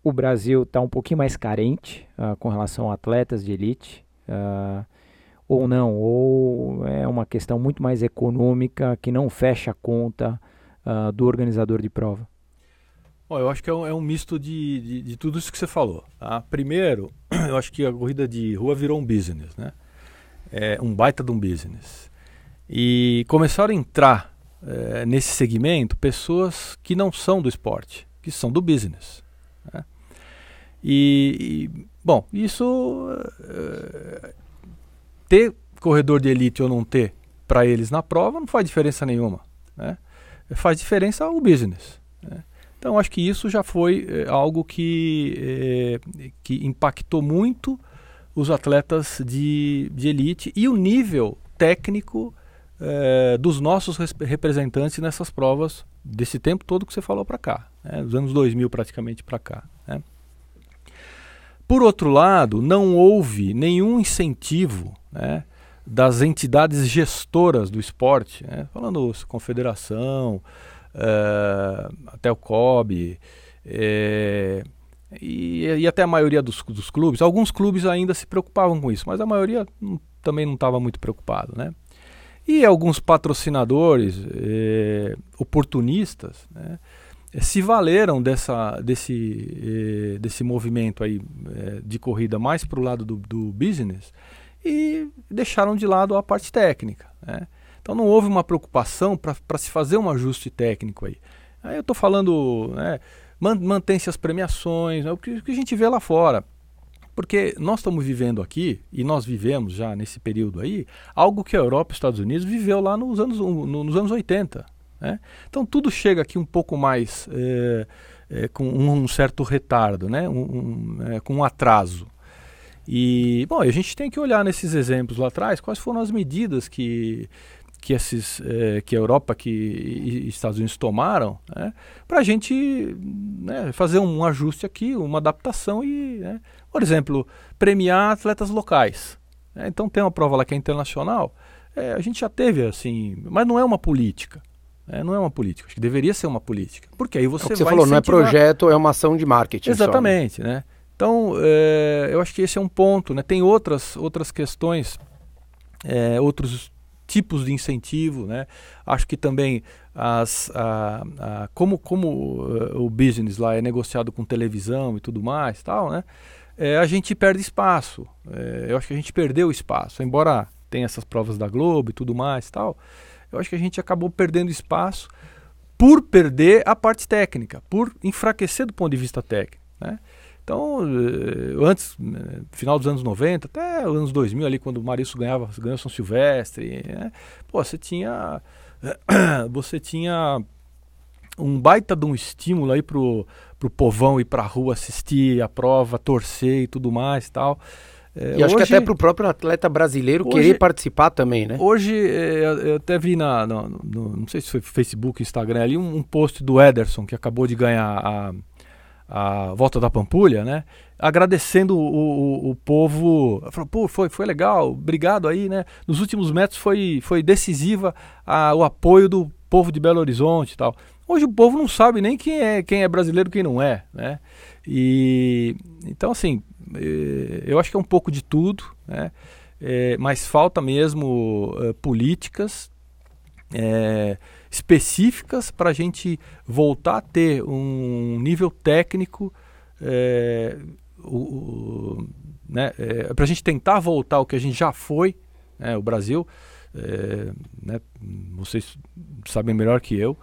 o Brasil está um pouquinho mais carente uh, com relação a atletas de elite, uh, ou não, ou é uma questão muito mais econômica que não fecha a conta uh, do organizador de prova? Bom, eu acho que é um, é um misto de, de, de, tudo isso que você falou. Tá? Primeiro, eu acho que a corrida de rua virou um business, né? É um baita de um business. E começaram a entrar é, nesse segmento pessoas que não são do esporte, que são do business. E, bom, isso é, ter corredor de elite ou não ter para eles na prova não faz diferença nenhuma. Né? Faz diferença o business. Né? Então acho que isso já foi é, algo que, é, que impactou muito os atletas de, de elite e o nível técnico dos nossos representantes nessas provas desse tempo todo que você falou para cá, né, dos anos 2000 praticamente para cá. Por outro lado, não houve nenhum incentivo né, das entidades gestoras do esporte, né, falando confederação, é, até o COB, é, e, e, até a maioria dos, dos, clubes. Alguns clubes ainda se preocupavam com isso, mas a maioria também não estava muito preocupado, né? E alguns patrocinadores eh, oportunistas né, se valeram dessa, desse, eh, desse movimento aí, eh, de corrida mais para o lado do, do, business e deixaram de lado a parte técnica. Né. Então não houve uma preocupação para se fazer um ajuste técnico aí. Aí eu estou falando, né, mantém-se as premiações, né, o, que, o que a gente vê lá fora. Porque nós estamos vivendo aqui, e nós vivemos já nesse período aí, algo que a Europa e os Estados Unidos viveu lá nos anos, no, nos anos 80. Né? Então tudo chega aqui um pouco mais é, é, com um certo retardo, né? um, um, é, com um atraso. E, bom, a gente tem que olhar nesses exemplos lá atrás quais foram as medidas que, que, esses, que a Europa que, e Estados Unidos tomaram né, para a gente né, fazer um ajuste aqui, uma adaptação e né, por exemplo, premiar atletas locais. É, então tem uma prova lá que é internacional. A gente já teve assim, mas não é uma política. É, não é uma política. Acho que deveria ser uma política. Porque aí você, é você vai falou, incentivar... não é projeto, é uma ação de marketing. Exatamente, só, né? né? Então, é, eu acho que esse é um ponto. Né? Tem outras, outras questões, é, outros tipos de incentivo, né? Acho que também as, a, a, como, como uh, o business lá é negociado com televisão e tudo mais, tal, né? é, a gente perde espaço. Eu acho que a gente perdeu espaço, embora tenha essas provas da Globo e tudo mais tal. Eu acho que a gente acabou perdendo espaço por perder a parte técnica, por enfraquecer do ponto de vista técnico. Né? Então, eh, antes, eh, final dos anos 90, até os anos 2000 ali, quando o Marício ganhava, ganhou São Silvestre, né? pô, você tinha, você tinha um baita de um estímulo aí pro, pro povão ir pra rua assistir a prova, torcer e tudo mais tal. É, e acho hoje, que até pro próprio atleta brasileiro hoje, querer participar também, né? Hoje, é, eu até vi na, no, no, não sei se foi Facebook, Instagram ali, um, um, post do Ederson, que acabou de ganhar a, a Volta da Pampulha, né? Agradecendo o, o, o povo, falou, pô, foi, foi legal, obrigado aí, né? Nos últimos metros foi, foi decisiva a, o apoio do povo de Belo Horizonte e tal. Hoje o povo não sabe nem quem é, quem é brasileiro e quem não é, né? E então assim, eu acho que é um pouco de tudo, né? É, mas falta mesmo uh, políticas é, específicas para a gente voltar a ter um nível técnico, é, né, é, para a gente tentar voltar ao que a gente já foi, né, o Brasil, né, vocês sabem melhor que eu,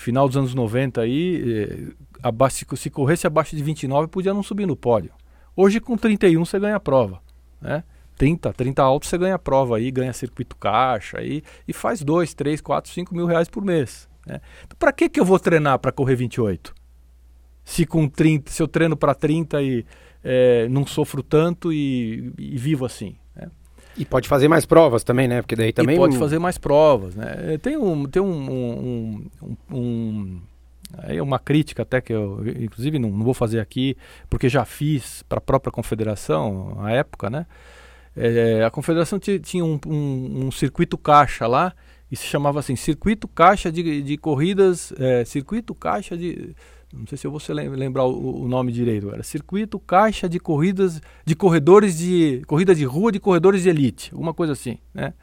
final dos anos 90 aí, eh, abaixo, se corresse abaixo de 29 podia não subir no pódio. Hoje com 31 você ganha a prova, né? 30, 30 altos você ganha a prova aí, ganha circuito caixa aí e faz 2, 3, 4, 5 mil reais por mês. Né? Então, para que, que eu vou treinar para correr 28? Se com 30, se eu treino para 30 e é, não sofro tanto e, e vivo assim. E pode fazer mais provas também, né? Porque daí também. E pode fazer mais provas, né? Tem um. Tem um, um, um, um aí uma crítica até que eu, inclusive, não, não vou fazer aqui, porque já fiz para a própria confederação, à época, né? É, a confederação tinha um, um, um, circuito caixa lá, e se chamava assim, circuito caixa de, de corridas, é, circuito caixa de não sei se eu vou lembrar o, o, nome direito, era Circuito Caixa de Corridas de Corredores de Corrida de Rua de Corredores de Elite, alguma coisa assim, né?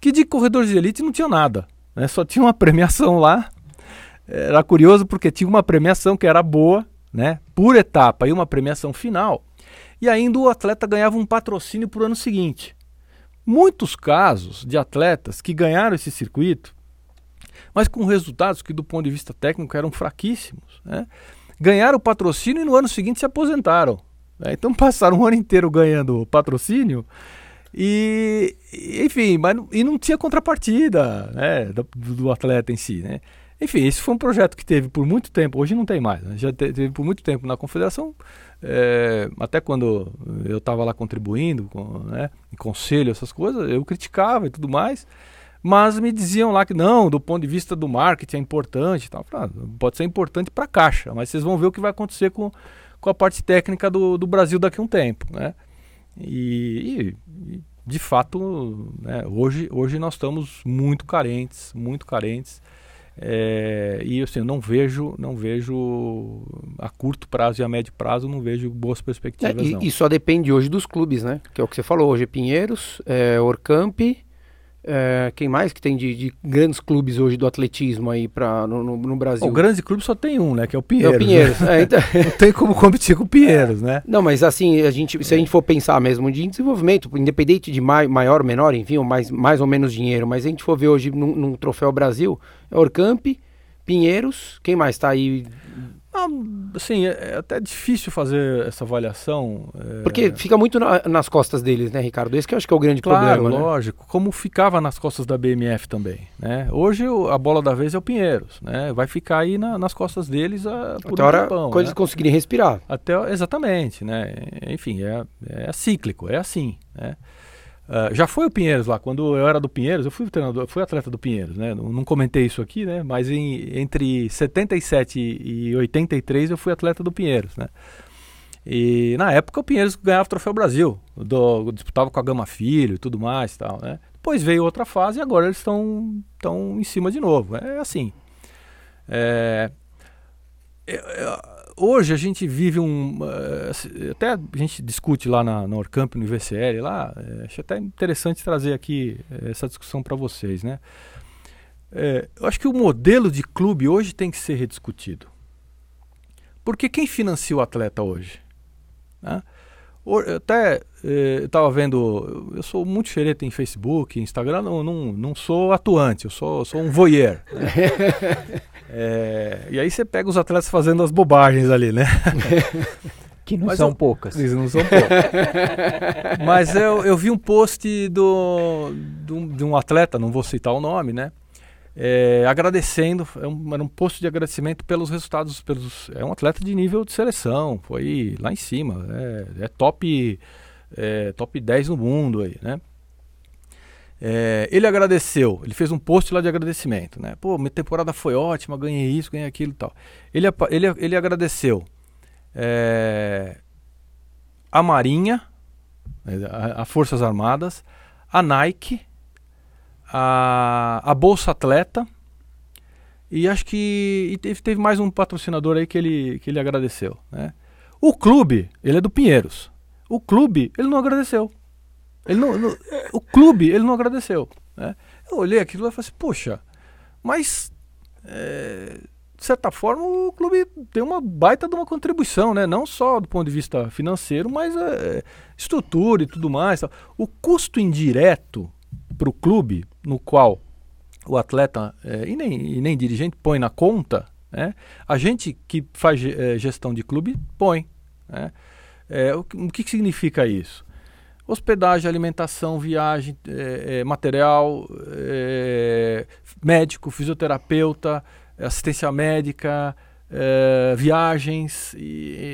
Que de corredores de elite não tinha nada, né? Só tinha uma premiação lá. Era curioso porque tinha uma premiação que era boa, né? Por etapa e uma premiação final. E ainda o atleta ganhava um patrocínio para o ano seguinte. Muitos casos de atletas que ganharam esse circuito mas com resultados que, do ponto de vista técnico, eram fraquíssimos. Né? Ganharam o patrocínio e no ano seguinte se aposentaram. Né? Então passaram um ano inteiro ganhando patrocínio e, enfim, mas, e não tinha contrapartida né, do, do, atleta em si. Né? Enfim, esse foi um projeto que teve por muito tempo, hoje não tem mais, né? já teve por muito tempo na confederação, é, até quando eu estava lá contribuindo, com, né, em conselho, essas coisas, eu criticava e tudo mais. Mas me diziam lá que não, do ponto de vista do marketing é importante. Tal. Falei, ah, pode ser importante para a caixa, mas vocês vão ver o que vai acontecer com, com a parte técnica do, do Brasil daqui a um tempo. Né? E, e de fato, né, hoje, hoje nós estamos muito carentes, muito carentes. É, e assim, eu não vejo, não vejo a curto prazo e a médio prazo, não vejo boas perspectivas. É, e, e, só depende hoje dos clubes, né? Que é o que você falou hoje, Pinheiros, é, Orcamp é, quem mais que tem de, de, grandes clubes hoje do atletismo aí pra, no, no, no Brasil? O grande clube só tem um, né? Que é o Pinheiros. É o Pinheiros. Né? É, então... Não tem como competir com o Pinheiros, né? Não, mas assim, a gente, se a gente for pensar mesmo de desenvolvimento, independente de mai, maior, menor, enfim, ou mais, mais ou menos dinheiro, mas a gente for ver hoje num, num Troféu Brasil, é Orcamp, Pinheiros, quem mais está aí ah, assim, é, é, até difícil fazer essa avaliação. É... Porque fica muito na, nas costas deles, né, Ricardo? Esse que eu acho que é o grande claro, problema. Né? lógico. Né? Como ficava nas costas da BMF também. Né? Hoje a bola da vez é o Pinheiros. Né? Vai ficar aí na, nas costas deles a, por Até um hora tempão, coisas né? conseguirem respirar. Até, exatamente. Né? Enfim, é, é cíclico, é assim. Né? Uh, já foi o Pinheiros lá, quando eu era do Pinheiros, eu fui treinador, fui atleta do Pinheiros, né? Não, não comentei isso aqui, né? Mas em, entre 77 e 83 eu fui atleta do Pinheiros, né? E na época o Pinheiros ganhava o Troféu Brasil, do, disputava com a Gama Filho e tudo mais e tal, né? Depois veio outra fase e agora eles estão em cima de novo. É assim. É, eu, eu, hoje a gente vive um. Uh, até a gente discute lá na, na Orcamp, no IVCL, lá. É, acho até interessante trazer aqui é, essa discussão para vocês, né? É, eu acho que o modelo de clube hoje tem que ser rediscutido. Porque quem financia o atleta hoje? Né? Até eh, estava vendo, eu sou muito xereta em Facebook, Instagram, não, não, não sou atuante, eu sou, sou um voyeur. Né? é, e aí você pega os atletas fazendo as bobagens ali, né? Que não Mas são eu, poucas. Não são poucas. Mas eu, eu vi um post do, do, de um atleta, não vou citar o nome, né? é, agradecendo, é um, era um posto de agradecimento pelos resultados. Pelos, é um atleta de nível de seleção, foi lá em cima, é, é top, é, top 10 no mundo aí, né? É, ele agradeceu, ele fez um post lá de agradecimento, né? Pô, minha temporada foi ótima, ganhei isso, ganhei aquilo e tal. Ele, ele, ele agradeceu é, a Marinha, a, a Forças Armadas, a Nike, a, a Bolsa Atleta. E acho que e teve, teve mais um patrocinador aí que ele, que ele agradeceu. Né? O clube, ele é do Pinheiros. O clube, ele não agradeceu. Ele não, não o clube, ele não agradeceu. Né? Eu olhei aquilo e falei assim, poxa, mas é, de certa forma o clube tem uma baita de uma contribuição, né? Não só do ponto de vista financeiro, mas é, estrutura e tudo mais. O custo indireto para o clube, no qual o atleta é, e, nem, e nem dirigente põe na conta, né? a gente que faz é, gestão de clube põe. Né? É, o, o, que, que significa isso? Hospedagem, alimentação, viagem, é, é, material, é, médico, fisioterapeuta, assistência médica, viagens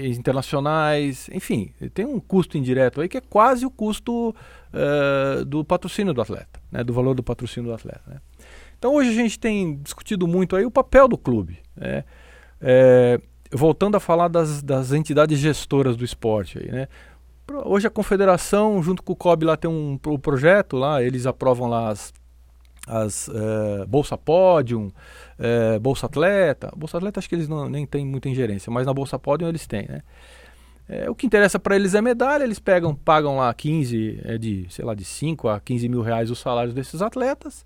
internacionais, enfim, tem um custo indireto aí que é quase o custo uh, do patrocínio do atleta, né, do valor do patrocínio do atleta. Né. Então hoje a gente tem discutido muito aí o papel do clube. Né, é, voltando a falar das, das entidades gestoras do esporte. Aí, né, Hoje a confederação, junto com o COB, lá tem um, um projeto, lá eles aprovam lá as, as uh, Bolsa Pódium, uh, Bolsa Atleta. Bolsa Atleta acho que eles não, nem têm muita ingerência, mas na Bolsa Pódium eles têm, né? É, o que interessa para eles é medalha, eles pegam, pagam lá 15, é de, sei lá, de 5 a 15 mil reais os salários desses atletas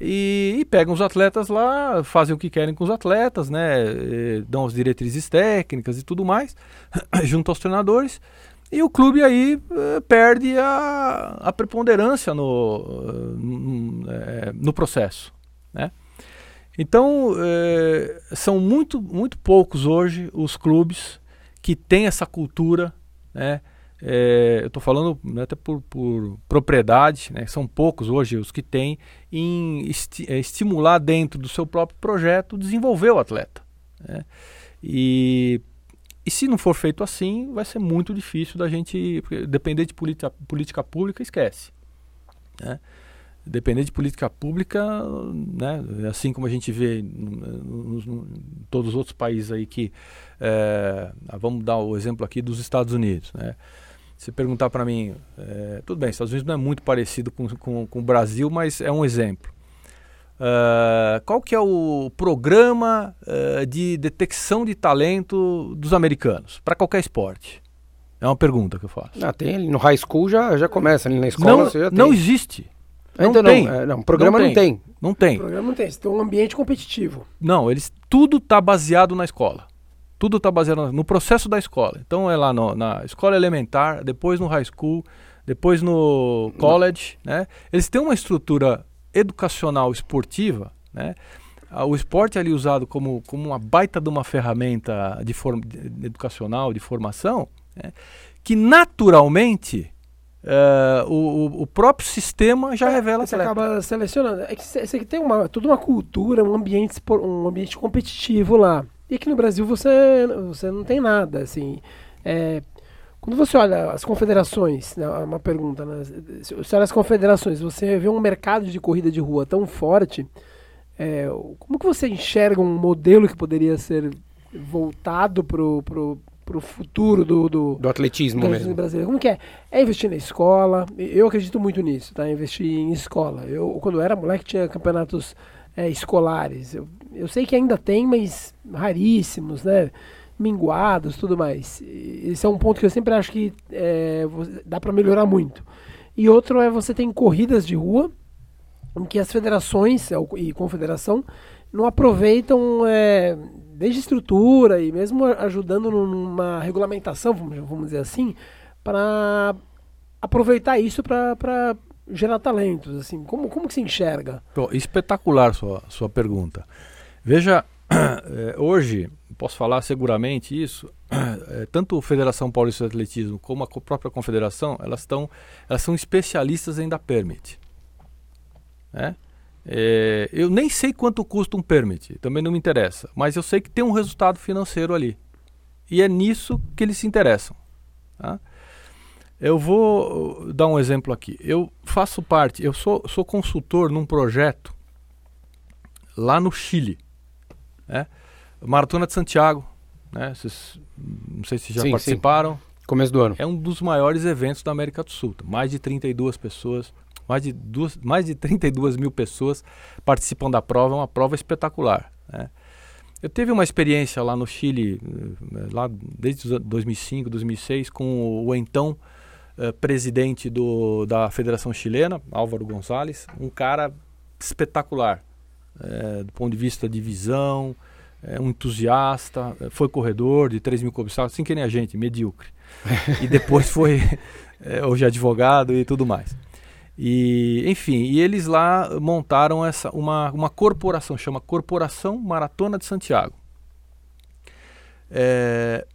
e, e, pegam os atletas lá, fazem o que querem com os atletas, né? E, dão as diretrizes técnicas e tudo mais, junto aos treinadores. E o clube aí eh, perde a, a preponderância no, no, é, no processo, né? Então, eh, são muito, muito poucos hoje os clubes que tem essa cultura, né? Eu estou falando né, até por, por, propriedade, né, são poucos hoje os que têm, em esti estimular dentro do seu próprio projeto desenvolver o atleta. Né? E, e se não for feito assim, vai ser muito difícil da gente. Depender de política, política pública, esquece. Né? depender de política pública, né, assim como a gente vê em todos os outros países aí que, é, vamos dar o exemplo aqui dos Estados Unidos, né, se perguntar para mim, é, tudo bem, Estados Unidos não é muito parecido com, com, com o Brasil, mas é um exemplo. Uh, qual que é o programa uh, de detecção de talento dos americanos para qualquer esporte? É uma pergunta que eu faço. Ah, tem no high school já, já começa, na escola não, você já tem. Não existe. Ainda não, tem. Não, é, não, programa não tem. Não tem. O programa não tem. Você tem um ambiente competitivo. Não, eles tudo está baseado na escola. Tudo está baseado no processo da escola. Então é lá no, na escola elementar, depois no high school, depois no college, né? Eles têm uma estrutura educacional esportiva, né? Ah, o esporte é ali usado como, como uma baita de uma ferramenta de, form, de educacional, de formação, né? que naturalmente Uh, o, o, próprio sistema já é, revela você atleta. acaba selecionando é que você tem uma toda uma cultura um ambiente um ambiente competitivo lá e aqui no Brasil você você não tem nada assim é, quando você olha as confederações né, uma pergunta né, se você olha as confederações você vê um mercado de corrida de rua tão forte é, como que você enxerga um modelo que poderia ser voltado pro, pro para o futuro do, do, do atletismo, do mesmo. brasileiro. Como que é? É investir na escola. Eu acredito muito nisso, tá? Investir em escola. Eu, quando era moleque, tinha campeonatos é, escolares. Eu, eu sei que ainda tem, mas raríssimos, né? Minguados, tudo mais. Esse é um ponto que eu sempre acho que é, dá para melhorar muito. E outro é você tem corridas de rua, em que as federações e confederação não aproveitam é, desde estrutura e mesmo ajudando numa regulamentação, vamos, dizer assim, para aproveitar isso para gerar talentos. Assim, como, como que se enxerga? Espetacular sua, sua pergunta. Veja, é, hoje, posso falar seguramente isso, é, tanto a Federação Paulista de Atletismo como a própria confederação, elas, estão, elas são especialistas em dar permit. Né? É, eu nem sei quanto custa um permit, também não me interessa, mas eu sei que tem um resultado financeiro ali. E é nisso que eles se interessam. Tá? Eu vou uh, dar um exemplo aqui. Eu faço parte, eu sou, sou consultor num projeto lá no Chile. Né? Maratona de Santiago. Né? Vocês, não sei se já sim, participaram. Sim. Começo do ano. É um dos maiores eventos da América do Sul. Mais de 32 pessoas mais de, duas, mais de 32 mil pessoas participam da prova, é uma prova espetacular. Né? Eu tive uma experiência lá no Chile, eh, lá desde 2005, 2006, com o, então uh, presidente do, da Federação Chilena, Álvaro Gonzalez, um cara espetacular, é, do ponto de vista de visão, é, um entusiasta, foi corredor de 3 mil cobiçados, assim que nem a gente, medíocre. e depois foi é, hoje advogado e tudo mais. E, enfim, e eles lá montaram essa uma, uma corporação, chama Corporação Maratona de Santiago. É,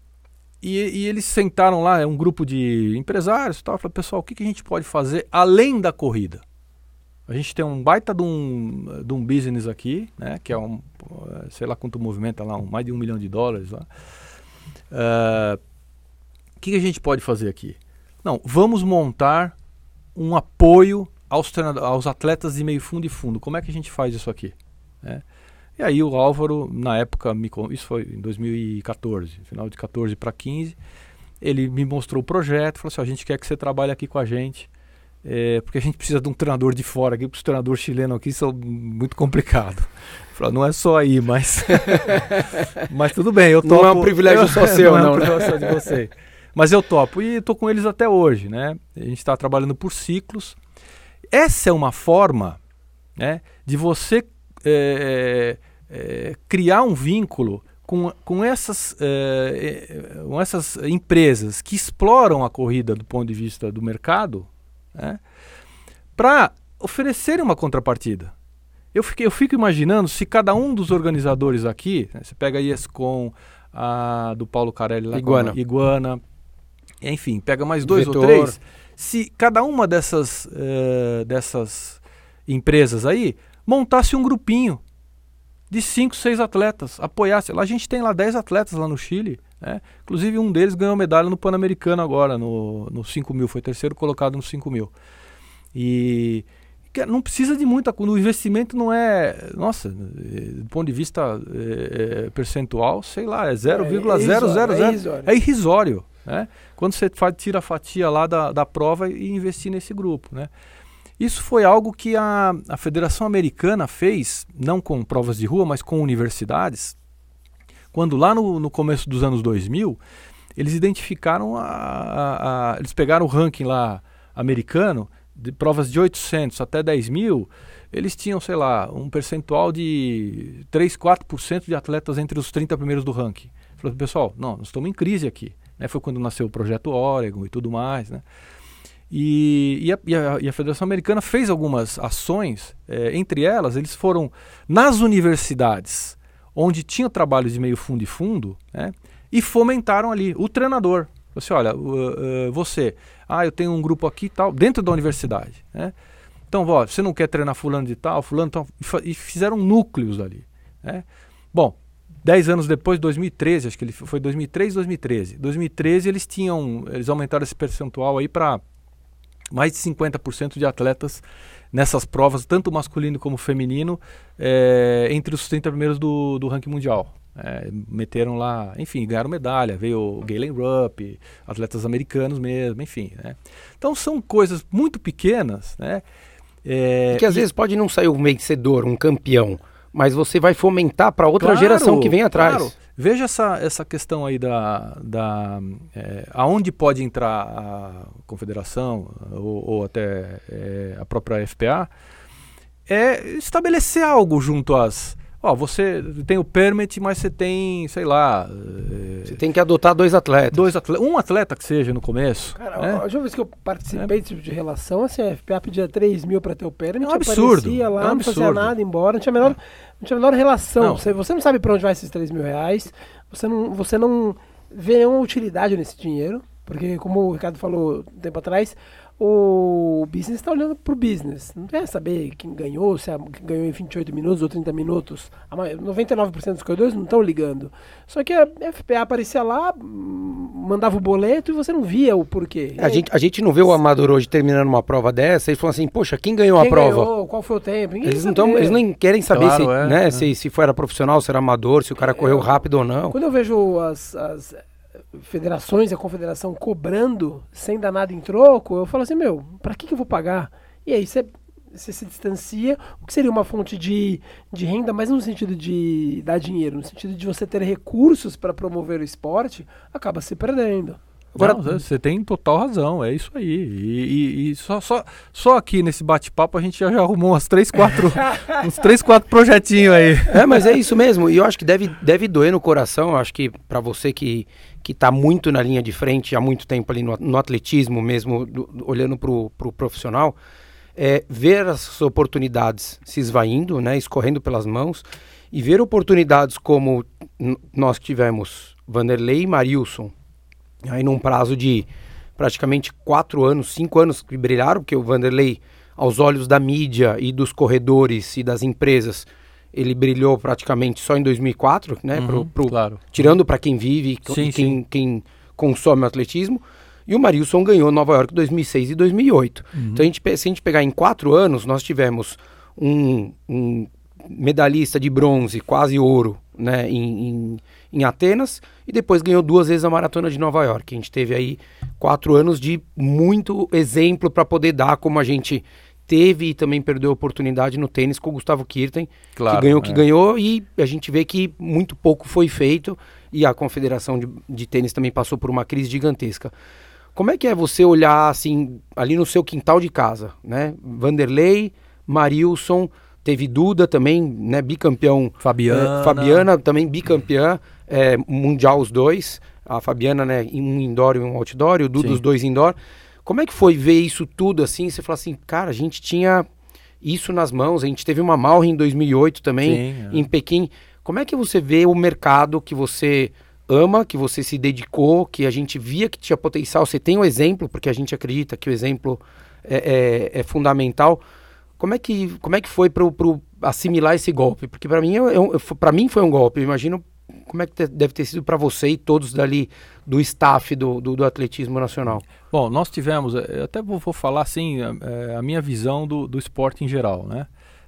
e, e, eles sentaram lá, é um grupo de empresários e tal, falaram, pessoal, o que, que a gente pode fazer além da corrida? A gente tem um baita de um, de um business aqui, né, que é um, sei lá quanto movimenta lá, um, mais de um milhão de dólares lá. Uh, o que, que a gente pode fazer aqui? Não, vamos montar um apoio aos, aos atletas de meio fundo e fundo. Como é que a gente faz isso aqui? É. E aí o Álvaro, na época, me, isso foi em 2014, final de 14 para 15, ele me mostrou o projeto, falou assim, a gente quer que você trabalhe aqui com a gente é, porque a gente precisa de um treinador de fora aqui, porque os treinadores chilenos aqui são muito complicados. Não é só aí, mas. mas tudo bem, eu topo. Não é um privilégio só seu, não. não é um né? privilégio só de você. Mas eu topo. E estou com eles até hoje, né? A gente está trabalhando por ciclos. Essa é uma forma né, de você é, é, criar um vínculo com, com, essas, é, com essas empresas que exploram a corrida do ponto de vista do mercado né, para oferecerem uma contrapartida. Eu, fiquei, eu fico imaginando se cada um dos organizadores aqui, né, você pega a ESCOM, a do Paulo Carelli lá, Iguana. a Iguana, enfim, pega mais dois Vetor. ou três, se cada uma dessas, eh, dessas empresas aí montasse um grupinho de cinco, seis atletas, apoiasse. Lá a gente tem lá 10 atletas lá no Chile, né? Inclusive um deles ganhou medalha no Pan-Americano agora, no, no 5 mil, foi terceiro colocado no 5 mil. E que não precisa de muita coisa, o investimento não é, nossa, eh, do ponto de vista eh, eh, percentual, sei lá, é 0,000, é irrisório. é irrisório. Né? Quando você faz, tira a fatia lá da, da prova e investir nesse grupo. Né? Isso foi algo que a, a Federação Americana fez, não com provas de rua, mas com universidades, quando lá no, no começo dos anos 2000, eles identificaram, a, a, a- eles pegaram o ranking lá americano, de provas de 800 até 10 mil, eles tinham, sei lá, um percentual de 3, 4% de atletas entre os 30 primeiros do ranking. Falou, pessoal, não, nós estamos em crise aqui. Né? Foi quando nasceu o projeto Oregon e tudo mais, né? E, e, a, e a- e a Federação Americana fez algumas ações, eh, entre elas, eles foram nas universidades, onde tinha trabalhos de meio fundo e fundo, né? e fomentaram ali o treinador. Você, olha, uh, uh, você, ah, eu tenho um grupo aqui e tal, dentro da universidade. Né? Então, ó, você não quer treinar fulano de tal, fulano tal, e, fizeram núcleos ali. Né? Bom, dez anos depois, 2013, acho que ele foi 2003, 2013. 2013 eles tinham, eles aumentaram esse percentual aí para mais de 50% de atletas nessas provas, tanto masculino como feminino, eh, entre os 30 primeiros do, do ranking mundial. Eh, meteram lá, enfim, ganharam medalha, veio o Galen Rupp, atletas americanos mesmo, enfim. Né? Então são coisas muito pequenas, né? Eh, Que às e- vezes pode não sair um vencedor, um campeão, mas você vai fomentar para outra Claro, geração que vem atrás. claro. Veja essa, essa questão aí da, da é, aonde pode entrar a confederação ou, ou até é, a própria FPA é estabelecer algo junto às ó você tem o permit mas você tem sei lá é, Você tem que adotar dois atletas. dois atletas um atleta que seja no começo Cara, né? a última vez que eu participei desse tipo de relação, assim, a FPA pedia 3 mil pra ter o permit, É um absurdo, aparecia lá, é um não fazia nada, embora, não tinha a menor, não tinha a menor relação. Não. Você, você não sabe pra onde vai esses 3 mil reais, você não, você não vê nenhuma utilidade nesse dinheiro, porque como o Ricardo falou um tempo atrás, o business está olhando pro business. Não quer saber quem ganhou, se quem ganhou em 28 minutos ou 30 minutos. A ma- 99% dos corredores não estão ligando. Só que a FPA aparecia lá, hum, mandava o boleto e você não via o porquê. A gente, a gente não vê o amador hoje terminando uma prova dessa e falando assim, poxa, quem ganhou Quem a prova? ganhou, qual foi o tempo? Ninguém Eles não, tão, eles nem querem saber Claro, se, é, né, é. se, se foi era profissional, se era amador, se o cara correu rápido ou não. Quando eu vejo as, as federações e a confederação cobrando sem dar nada em troco, eu falo assim, meu, pra que, que eu vou pagar? E aí você você se distancia, o que seria uma fonte de, de renda, mas não no sentido de dar dinheiro, no sentido de você ter recursos para promover o esporte, acaba se perdendo. Agora, você tem total razão, é isso aí. E, e- e só, só, só aqui nesse bate-papo a gente já, já arrumou umas três, quatro, uns três, quatro projetinhos aí. É, mas é isso mesmo. E eu acho que deve, deve doer no coração. Eu acho que para você que, que tá muito na linha de frente há muito tempo ali no, no atletismo mesmo, do- do- olhando pro, pro profissional, é ver as oportunidades se esvaindo, né, escorrendo pelas mãos, e ver oportunidades como nós tivemos Vanderlei e Marilson, aí num prazo de praticamente quatro anos, cinco anos que brilharam, porque o Vanderlei, aos olhos da mídia e dos corredores e das empresas, ele brilhou praticamente só em 2004, né? pro- Uhum, pro- claro. Tirando para quem vive e Sim, quem, quem, quem consome o atletismo. E o Marilson ganhou Nova York 2006 e 2008. Uhum. Então, a gente, se a gente pegar em quatro anos, nós tivemos um, um medalhista de bronze, quase ouro, né, em, em, em Atenas e depois ganhou duas vezes a maratona de Nova York. A gente teve aí quatro anos de muito exemplo para poder dar como a gente teve e também perdeu a oportunidade no tênis com o Gustavo Kirten, Claro, que ganhou o que é. ganhou e a gente vê que muito pouco foi feito e a Confederação de, de Tênis também passou por uma crise gigantesca. Como é que é você olhar assim ali no seu quintal de casa, né? Vanderlei, Marilson, teve Duda também, né? Bicampeão. Fabiana. É, Fabiana também bicampeã é, mundial os dois. A Fabiana, né? Um indoor e um outdoor. E o Duda Sim. os dois indoor. Como é que foi ver isso tudo assim? Você fala assim, cara, a gente tinha isso nas mãos. A gente teve uma Malra em 2008 também Sim, é. em Pequim. Como é que você vê o mercado que você ama, que você se dedicou, que a gente via que tinha potencial? Você tem o exemplo, porque a gente acredita que o exemplo é, é- é fundamental. Como é que, como é que foi para assimilar esse golpe? Porque para mim, é, um- para mim foi um golpe. Eu imagino como é que deve ter sido para você e todos dali do staff do, do, do atletismo nacional. Bom, nós tivemos, eh, até vou, vou falar assim, eh, a minha visão do, do esporte em geral, né?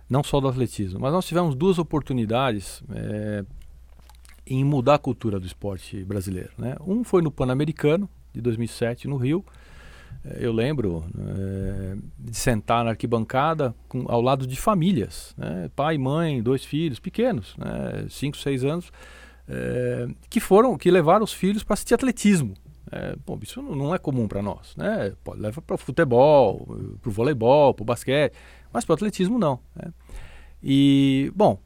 Não só do atletismo, mas nós tivemos duas oportunidades eh, em mudar a cultura do esporte brasileiro, né? Um foi no Pan-Americano, de 2007, no Rio. Eh, Eu lembro eh, de sentar na arquibancada com, ao lado de famílias, né? pai, mãe, dois filhos pequenos, né? cinco, seis anos, eh, que foram, que levaram os filhos para assistir atletismo. É, bom, isso não é comum para nós, né? Pode levar para o futebol, para o voleibol, para o basquete, mas para o atletismo não. né? E bom,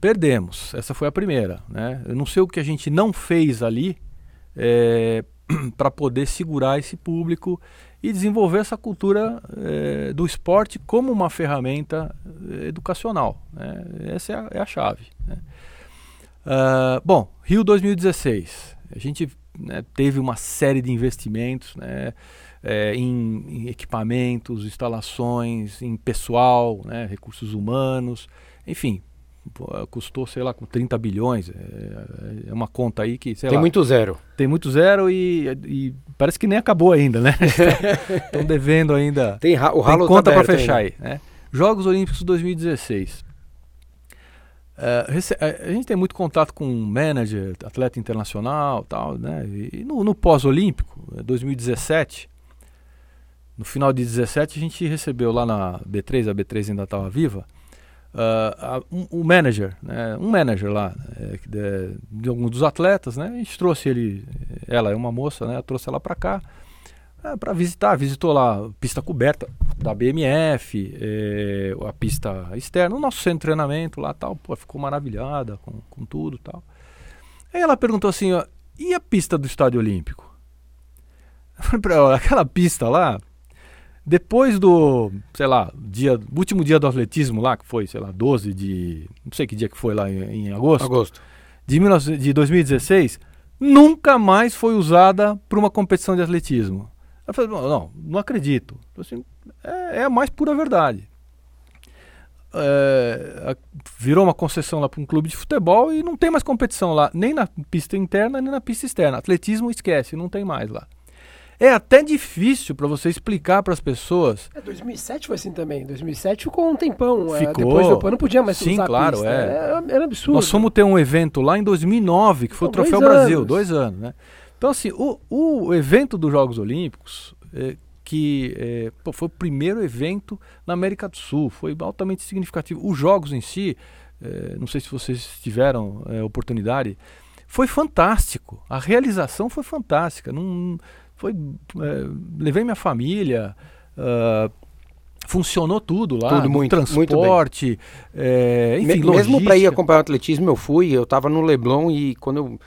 perdemos. Essa foi a primeira, né? Eu não sei o que a gente não fez ali para poder segurar esse público e desenvolver essa cultura eh, do esporte como uma ferramenta eh, educacional. né? Essa é a, é a chave. né? Ah, bom, Rio 2016. A gente né, teve uma série de investimentos né, eh, em, em equipamentos, instalações, em pessoal, né, recursos humanos, enfim. Custou, sei lá, com 30 bilhões. É, é uma conta aí que, Tem lá, muito zero. tem muito zero e, e parece que nem acabou ainda, né? Estão devendo ainda. Tem o Tem ralo conta tá para fechar ainda. aí. Né? Jogos Olímpicos 2016. Rece- eh, a gente tem muito contato com manager, atleta internacional tal, né? E no, no pós-olímpico, eh, 2017, no final de 17, a gente recebeu lá na B3, a B3 ainda estava viva, a- um, um manager, né? um manager lá, de, de algum dos atletas, né? A gente trouxe ele, ela é uma moça, né? Trouxe ela para cá para visitar, visitou lá pista coberta da BMF, eh, a pista externa, o nosso centro de treinamento lá tal, pô, ficou maravilhada com, com tudo tal. Aí ela perguntou assim, ó, e a pista do Estádio Olímpico? Ela, aquela pista lá, depois do, sei lá, dia, último dia do atletismo lá, que foi, sei lá, 12 de, não sei que dia que foi lá em, em agosto, Agosto. de, 19 de 2016 nunca mais foi usada para uma competição de atletismo. Eu falei, não, não, acredito. Assim, é, é a mais pura verdade. É, a- virou uma concessão lá para um clube de futebol e não tem mais competição lá, nem na pista interna, nem na pista externa. Atletismo esquece, não tem mais lá. É até difícil para você explicar para as pessoas É, 2007 foi assim também. 2007 ficou um tempão. é, Ficou. depois do não podia mais Sim, claro, pista. é. Era, era absurdo. Nós fomos ter um evento lá em 2009, que foi São o Troféu Brasil, anos. dois anos, né? Então, assim, o, o evento dos Jogos Olímpicos, eh, que eh, pô, foi o primeiro evento na América do Sul, foi altamente significativo. Os Jogos em si, eh, não sei se vocês tiveram eh, oportunidade, foi fantástico. A realização foi fantástica. Não, foi, eh, levei minha família, ah, funcionou tudo lá, Tudo muito, muito transporte, eh, enfim, Me- mesmo para ir acompanhar o atletismo, eu fui, eu tava no Leblon e quando eu.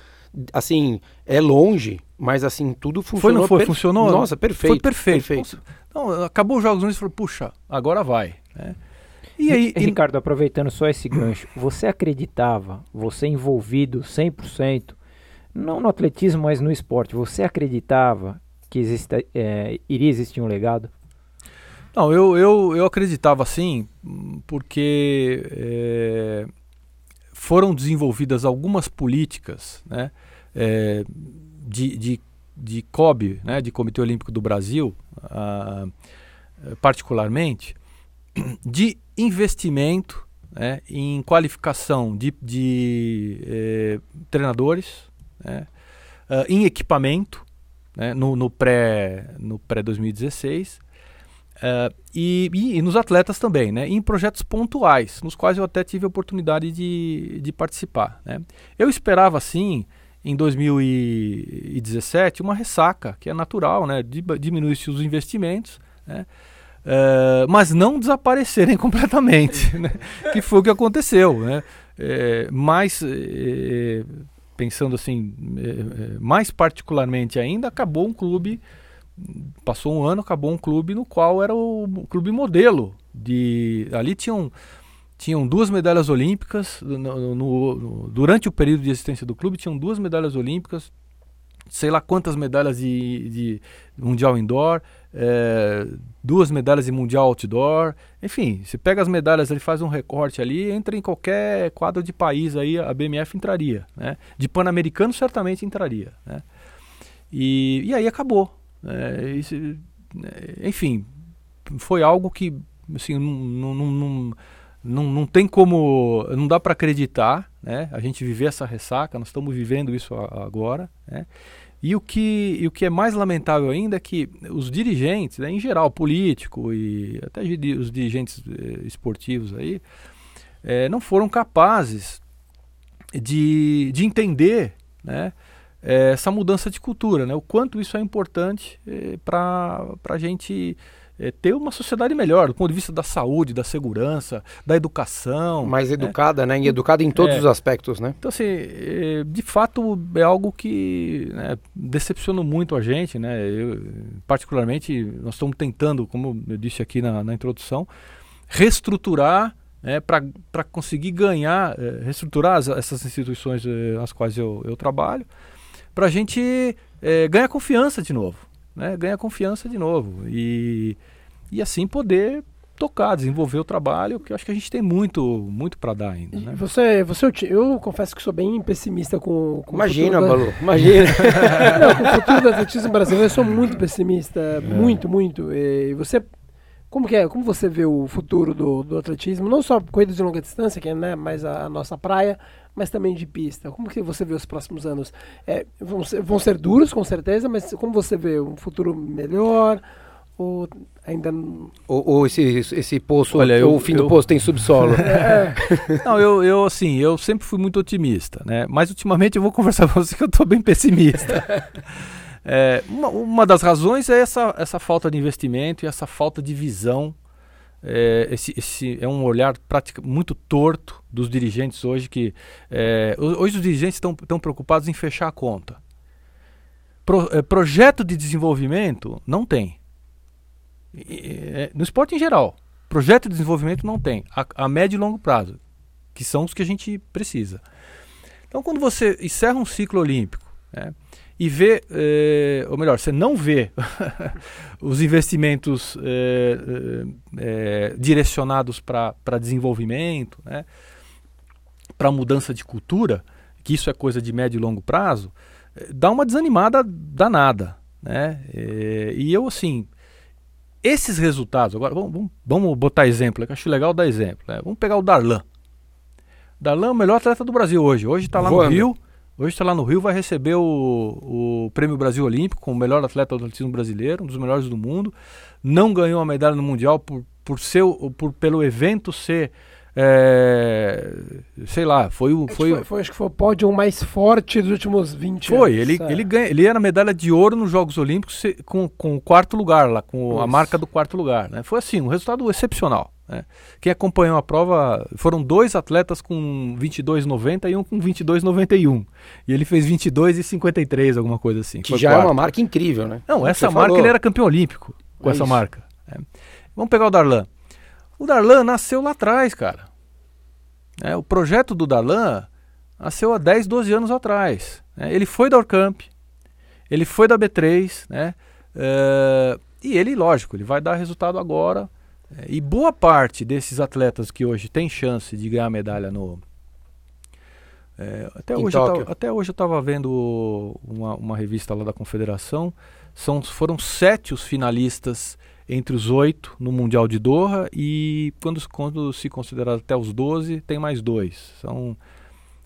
Assim, é longe, mas assim, tudo Foi, funcionou. não foi? per- Funcionou? Nossa, perfeito. Foi perfeito. Então, acabou os Jogos Olímpicos e falou, puxa, agora vai. né? E aí, e- Ricardo, aproveitando só esse gancho, você acreditava, você envolvido 100%, não no atletismo, mas no esporte, você acreditava que exista, é, iria existir um legado? Não, eu, eu, eu acreditava assim, hum, porque eh, foram desenvolvidas algumas políticas né, eh, de, de, de COB, né, de Comitê Olímpico do Brasil, ah, particularmente, de investimento né, em qualificação de, de eh, treinadores, né? uh, em equipamento, né? no, no pré no pré 2016 uh, e, e, nos atletas também, né? em projetos pontuais, nos quais eu até tive a oportunidade de, de participar. Né? Eu esperava sim em 2017 uma ressaca, que é natural, né? diminuir-se os investimentos, né? Uh, mas não desaparecerem completamente, né? que foi o que aconteceu. Né? É, mas, é, pensando assim, é, mais particularmente ainda, acabou um clube, passou um ano, acabou um clube no qual era o clube modelo. De, ali tinham, tinham duas medalhas olímpicas, no, no, no, durante o período de existência do clube, tinham duas medalhas olímpicas, sei lá quantas medalhas de, de Mundial Indoor, é, duas medalhas de Mundial Outdoor. Enfim, se pega as medalhas, ele faz um recorte ali, entra em qualquer quadro de país aí, a BMF entraria. Né? De Pan-Americano certamente entraria. Né? E, e aí acabou. É, isso, enfim, foi algo que assim, não, não, não, não, não tem como, não dá para acreditar, né? A gente viver essa ressaca, nós estamos vivendo isso agora, né? E o, que, e o que é mais lamentável ainda é que os dirigentes, né, em geral, político e até os dirigentes eh, esportivos aí, eh, não foram capazes de, de entender né, eh, essa mudança de cultura, né, o quanto isso é importante eh, para a gente é, ter uma sociedade melhor, do ponto de vista da saúde, da segurança, da educação. Mais né? educada, né? E educada em todos é. os aspectos, né? Então, assim, é, de fato é algo que né, decepciona muito a gente, né? Eu, particularmente, nós estamos tentando, como eu disse aqui na, na introdução, reestruturar né, para conseguir ganhar, é, reestruturar as, essas instituições é, nas quais eu, eu trabalho, para a gente é, ganhar confiança de novo né, ganha confiança de novo e, e assim poder tocar, desenvolver o trabalho, que eu acho que a gente tem muito, muito para dar ainda. Né? Você, você, eu confesso que sou bem pessimista com, com imagina, o futuro. Balu, da... imagina. Não, com o futuro do atletismo brasileiro, eu sou muito pessimista, é. muito, muito. E você, como que é? Como você vê o futuro do, do atletismo? Não só corridas de longa distância, que é né, mais a, a nossa praia, mas também de pista. Como que você vê os próximos anos? É, vão, ser, vão ser duros, com certeza, mas como você vê um futuro melhor? Ou ainda ou, ou esse, esse poço, Olha, eu, o fim eu, do poço tem subsolo. é. Não, eu, eu assim, eu sempre fui muito otimista, né? Mas ultimamente eu vou conversar com você que eu estou bem pessimista. é, uma, uma das razões é essa, essa falta de investimento e essa falta de visão é, esse, esse é um olhar prática, muito torto dos dirigentes hoje que é, hoje os dirigentes estão, preocupados em fechar a conta. Pro, é, projeto de desenvolvimento não tem. É, no esporte em geral, projeto de desenvolvimento não tem. A, a médio e longo prazo, que são os que a gente precisa. Então, quando você encerra um ciclo olímpico, né, e vê, eh, ou melhor, você não vê os investimentos eh, eh, direcionados para desenvolvimento, né, para mudança de cultura, que isso é coisa de médio e longo prazo, dá uma desanimada danada. Né? e eu, assim, esses resultados, agora vamos, vamos botar exemplo, que eu acho legal dar exemplo. Né? Vamos pegar o Darlan. Darlan é o melhor atleta do Brasil hoje. Hoje está lá Voando. no Rio Hoje está lá no Rio, vai receber o, o Prêmio Brasil Olímpico como melhor atleta do atletismo brasileiro, um dos melhores do mundo. Não ganhou a medalha no Mundial por, por ser, por, pelo evento ser é, sei lá, foi o. Foi, foi, foi, acho que foi o pódio mais forte dos últimos 20 foi, anos. Foi, ele, é. ele, ganha, ele era medalha de ouro nos Jogos Olímpicos com, com o quarto lugar lá, com Isso. a marca do quarto lugar. Né? Foi assim, um resultado excepcional. Né? Quem acompanhou a prova foram dois atletas com 22,90 e um com 22,91. E ele fez 22,53, alguma coisa assim. Que já quarto. é uma marca incrível, né? Não, essa Você marca falou. ele era campeão olímpico com é essa isso. marca. Né? Vamos pegar o Darlan. O Darlan nasceu lá atrás, cara. É, o projeto do Darlan nasceu há 10, 12 anos atrás. Né? Ele foi da Orcamp, ele foi da B3, né? Uh, e ele, lógico, ele vai dar resultado agora é, e boa parte desses atletas que hoje tem chance de ganhar medalha no. É, até, hoje tava, até hoje eu estava vendo uma, uma, revista lá da Confederação. São, foram sete os finalistas entre os oito no Mundial de Doha e quando, quando se considerar até os doze, tem mais dois. São,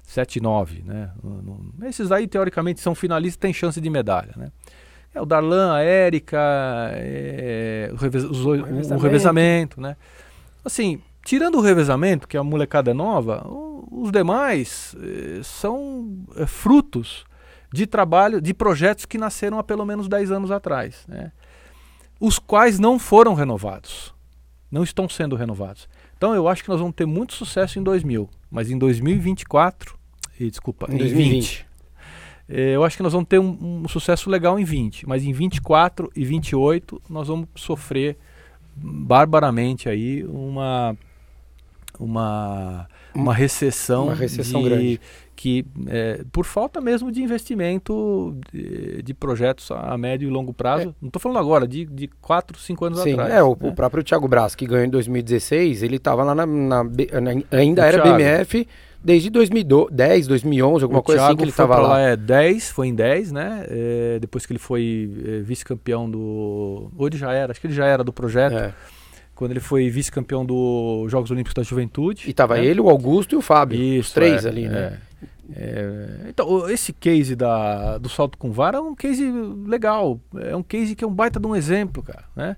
7,9, né? No- no- Esses aí, teoricamente, são finalistas têm chance de medalha, né? É o Darlan, a Érica, é, o, revez- os oi- o- o revezamento. revezamento, né? Assim, tirando o revezamento, que a molecada é nova, o- os demais eh, são eh, frutos de trabalho, de projetos que nasceram há pelo menos 10 anos atrás, né? Os quais não foram renovados, não estão sendo renovados. Então eu acho que nós vamos ter muito sucesso em 2000, mas em 2024, e desculpa, Em em 2020. 20, eh, eu acho que nós vamos ter um, um sucesso legal em 20, mas em 24 e 28 nós vamos sofrer barbaramente aí uma uma uma recessão, Uma recessão de- grande. Que é, por falta mesmo de investimento de, de projetos a médio e longo prazo. Não estou falando agora, de, de 4, 5 anos É. Sim, atrás. é, o, né? o próprio Thiago Braz, que ganhou em 2016, ele estava lá na, na na- ainda O era Thiago. BMF desde 2010, 2011, alguma o coisa assim Thiago que ele estava pra lá. é 10, foi em 10, né? É, depois que ele foi é, vice-campeão do. Ou ele já era, acho que ele já era do projeto. É. Quando ele foi vice-campeão dos Jogos Olímpicos da Juventude. E tava né? ele, o Augusto e o Fábio, os Isso, três é, ali, né? É. Então, esse case da, do salto com vara é um case legal. É um case que é um baita de um exemplo, cara. Né?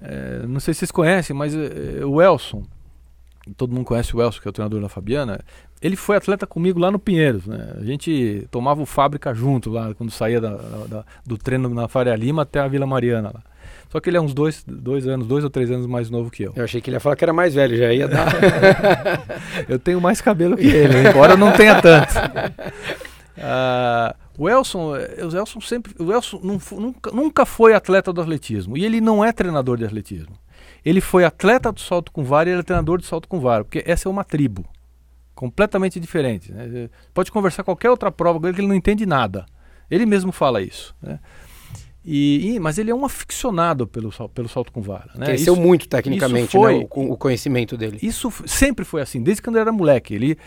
É, não sei se vocês conhecem, mas é, o Elson, todo mundo conhece o Elson, que é o treinador da Fabiana, ele foi atleta comigo lá no Pinheiros. Né? A gente tomava o fábrica junto lá, quando saía da- da- do treino na Faria Lima até a Vila Mariana lá. Só que ele é uns dois, dois anos, dois ou três anos mais novo que eu. Eu achei que ele ia falar que era mais velho, já ia dar. Eu tenho mais cabelo que ele, embora eu não tenha tanto. Ah, o Elson, eh, o Elson sempre, o Elson não nunca, nunca foi atleta do atletismo e ele não é treinador de atletismo. Ele foi atleta do salto com vara e ele é treinador de salto com vara, porque essa é uma tribo completamente diferente. né? Pode conversar qualquer outra prova com ele que ele não entende nada. Ele mesmo fala isso. né? E, e- mas ele é um aficionado pelo, pelo salto com vara. Né? Cresceu Isso- muito tecnicamente, foi- né? O, o conhecimento dele. isso sempre foi assim, desde quando eu era moleque. Ele,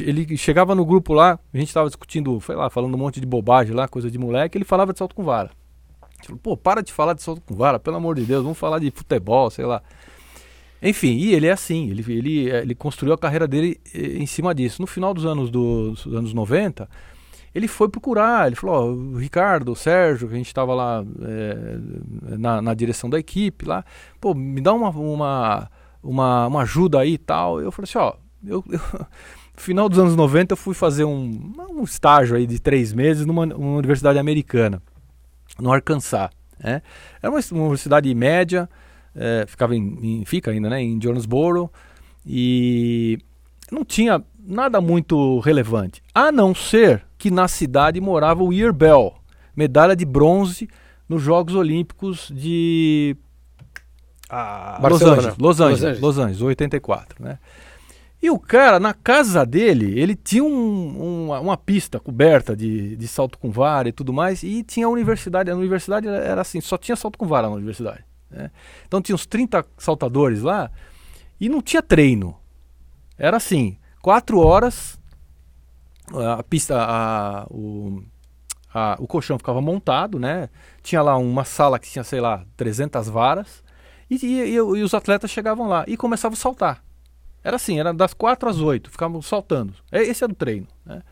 ele chegava no grupo lá, a gente estava discutindo, foi lá, falando um monte de bobagem lá, coisa de moleque, ele falava de salto com vara. Falou, pô, para de falar de salto com vara, pelo amor de Deus, vamos falar de futebol, sei lá. Enfim, e ele é assim, ele, ele, eh, ele construiu a carreira dele eh, em cima disso. No final dos anos, do- dos anos 90, ele foi procurar, ele falou, ó, o Ricardo, Sérgio, que a gente estava lá eh, na, na direção da equipe lá, pô, me dá uma, uma, uma, uma ajuda aí e tal. Eu falei assim, ó, eu, eu- no final dos anos 90 eu fui fazer um, um estágio aí de três meses numa, numa universidade americana, no Arkansas. Né? Era uma, uma universidade média, eh, ficava em, em- fica ainda, né, em Jonesboro, e não tinha nada muito relevante, a não ser que na cidade morava o Year Bell, medalha de bronze nos Jogos Olímpicos de ah, Los. Angeles, Los Angeles, Los Angeles. Los Angeles, 84, né? E o cara, na casa dele, ele tinha um- uma, uma pista coberta de, de salto com vara e tudo mais, e tinha a universidade, a universidade era assim, só tinha salto com vara na universidade. né? Então tinha uns 30 saltadores lá, e não tinha treino. Era assim, quatro horas, a pista, a- o, a- o colchão ficava montado, né? Tinha lá uma sala que tinha, sei lá, 300 varas, e, e- e- os atletas chegavam lá e começavam a saltar. Era assim, era das 4 às 8, ficavam saltando. É, Esse era o treino. Né?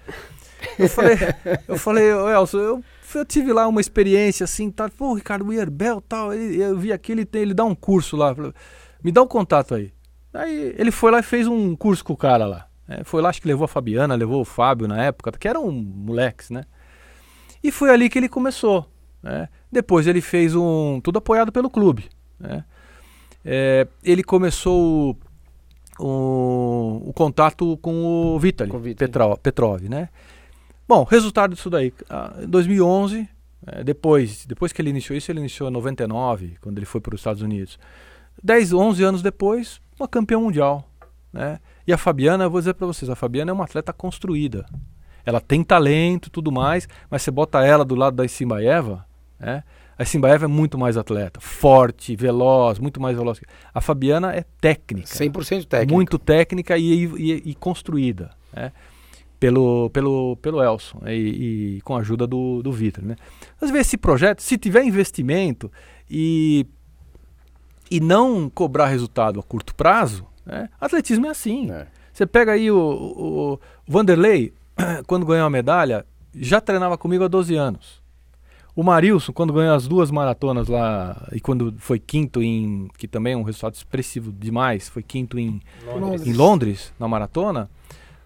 Eu falei, eu falei, "Ô, Elson, eu, eu tive lá uma experiência assim, tá, pô, Ricardo Weierbel tal, ele, eu vi aqui, ele, tem, ele dá um curso lá, falei, me dá o contato aí. Aí ele foi lá e fez um curso com o cara lá. Né? Foi lá, acho que levou a Fabiana, levou o Fábio na época, que eram moleques, né? E foi ali que ele começou. né? Depois ele fez um. Tudo apoiado pelo clube. né? É, ele começou o, o contato com o Vitaly, Com o Vitaly. Petro- Petrov, né? Bom, resultado disso daí. ah, Em 2011, eh, depois, depois que ele iniciou isso, ele iniciou em 99, quando ele foi para os Estados Unidos. 10, 11 anos depois, uma campeã mundial. Né? E a Fabiana, eu vou dizer para vocês, a Fabiana é uma atleta construída. Ela tem talento e tudo mais, mas você bota ela do lado da Simbaeva, né? A Simbaeva é muito mais atleta, forte, veloz, muito mais veloz. A Fabiana é técnica. 100% técnico. Muito técnica e, e- e construída né? pelo, pelo, pelo Elson e, e com a ajuda do, do Vitor. Né? Às vezes esse projeto, se tiver investimento e, e não cobrar resultado a curto prazo, né? atletismo é assim. É. Você pega aí o, o, o Vanderlei, quando ganhou a medalha, já treinava comigo há 12 anos. O Marilson, quando ganhou as duas maratonas lá, e quando foi quinto em. que também é um resultado expressivo demais, foi quinto em Londres. em Londres, na maratona,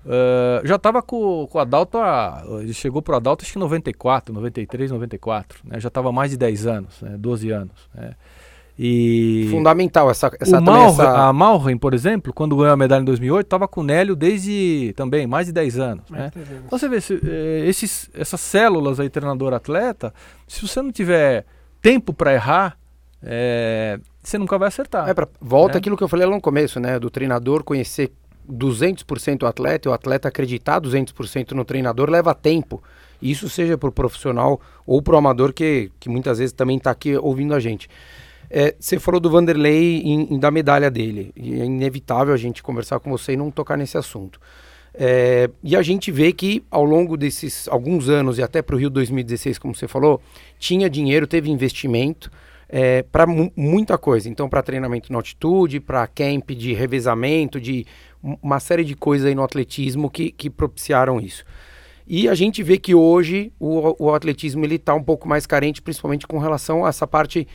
uh, já estava com, com o Adalto, a, ele chegou pro Adalto acho que em 94, 93, 94, né? já estava mais de 10 anos, né? 12 anos. Né? E Fundamental essa, essa, Malren, essa- a Malren, por exemplo, quando ganhou a medalha em 2008, estava com o Nélio desde também mais de 10 anos. É, Né? Então você vê, se, eh, esses, essas células aí, treinador-atleta, se você não tiver tempo para errar, eh, você nunca vai acertar. É pra- volta É. aquilo que eu falei lá no começo, né? Do treinador conhecer 200% o atleta e o atleta acreditar 200% no treinador leva tempo. Isso seja para o profissional ou para o amador que, que muitas vezes também está aqui ouvindo a gente. É, você falou do Vanderlei em da medalha dele. E é inevitável a gente conversar com você e não tocar nesse assunto. É, e a gente vê que ao longo desses alguns anos e até para o Rio 2016, como você falou, tinha dinheiro, teve investimento para muita coisa. Então, para treinamento na altitude, para camp de revezamento, de um- uma série de coisas aí no atletismo que, que propiciaram isso. E a gente vê que hoje o, o atletismo ele está um pouco mais carente, principalmente com relação a essa parte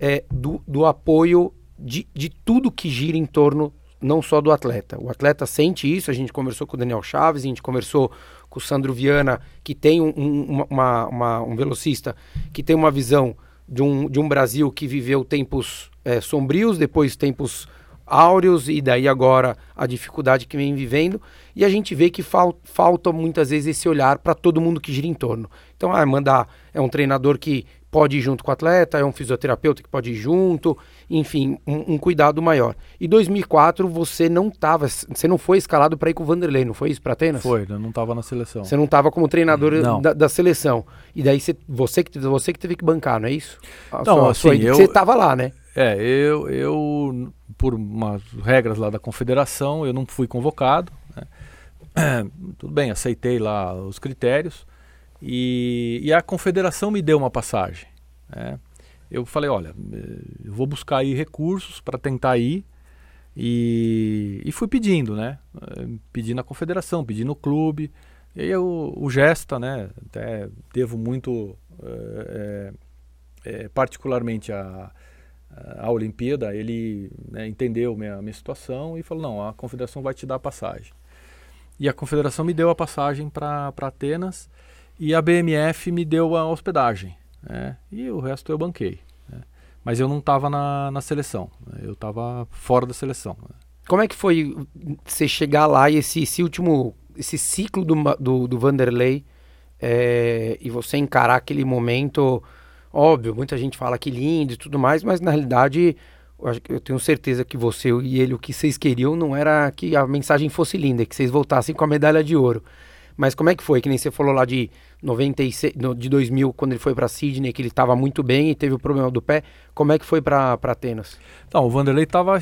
é, do, do apoio de, de tudo que gira em torno não só do atleta. O atleta sente isso, a gente conversou com o Daniel Chaves, a gente conversou com o Sandro Viana, que tem um, um, uma, uma, um velocista que tem uma visão de um, de um Brasil que viveu tempos é, sombrios, depois tempos áureos e daí agora a dificuldade que vem vivendo e a gente vê que fal falta muitas vezes esse olhar para todo mundo que gira em torno. Então, ah, mandar é um treinador que pode ir junto com o atleta, é um fisioterapeuta que pode ir junto, enfim, um, um cuidado maior. E 2004 você não tava, você não foi escalado para ir com o Vanderlei, não foi isso para Atenas? Foi, eu não estava na seleção. Você não estava como treinador da, da seleção. E daí você, você, que, você que teve que bancar, não é isso? A Não, sua- sua assim, ida, eu- Você estava lá, né? É, eu, eu, por umas regras lá da confederação, eu não fui convocado. né? Tudo bem, aceitei lá os critérios. E, e a confederação me deu uma passagem. né? Eu falei, olha, eh, eu vou buscar aí recursos para tentar ir. E, e fui pedindo, né? Eh, Pedi na confederação, pedi no clube. E aí eu, o Gesta, né? Até devo muito, eh, eh, particularmente a, a Olimpíada, ele né, entendeu minha, minha situação e falou, não, a confederação vai te dar a passagem. E a confederação me deu a passagem para Atenas e a BMF me deu a hospedagem. né? E o resto eu banquei. né? Mas eu não estava na, na seleção, né? eu estava fora da seleção. né? Como é que foi você chegar lá e esse, esse último, esse ciclo do, do, do Vanderlei é, e você encarar aquele momento, óbvio, muita gente fala que lindo e tudo mais, mas na realidade eu, tenho certeza que você e ele, o que vocês queriam não era que a mensagem fosse linda, que vocês voltassem com a medalha de ouro. Mas como é que foi? Que nem você falou lá de 96, no- de 2000, quando ele foi para Sydney, que ele estava muito bem e teve o problema do pé. Como é que foi para Atenas? Então, o Vanderlei estava,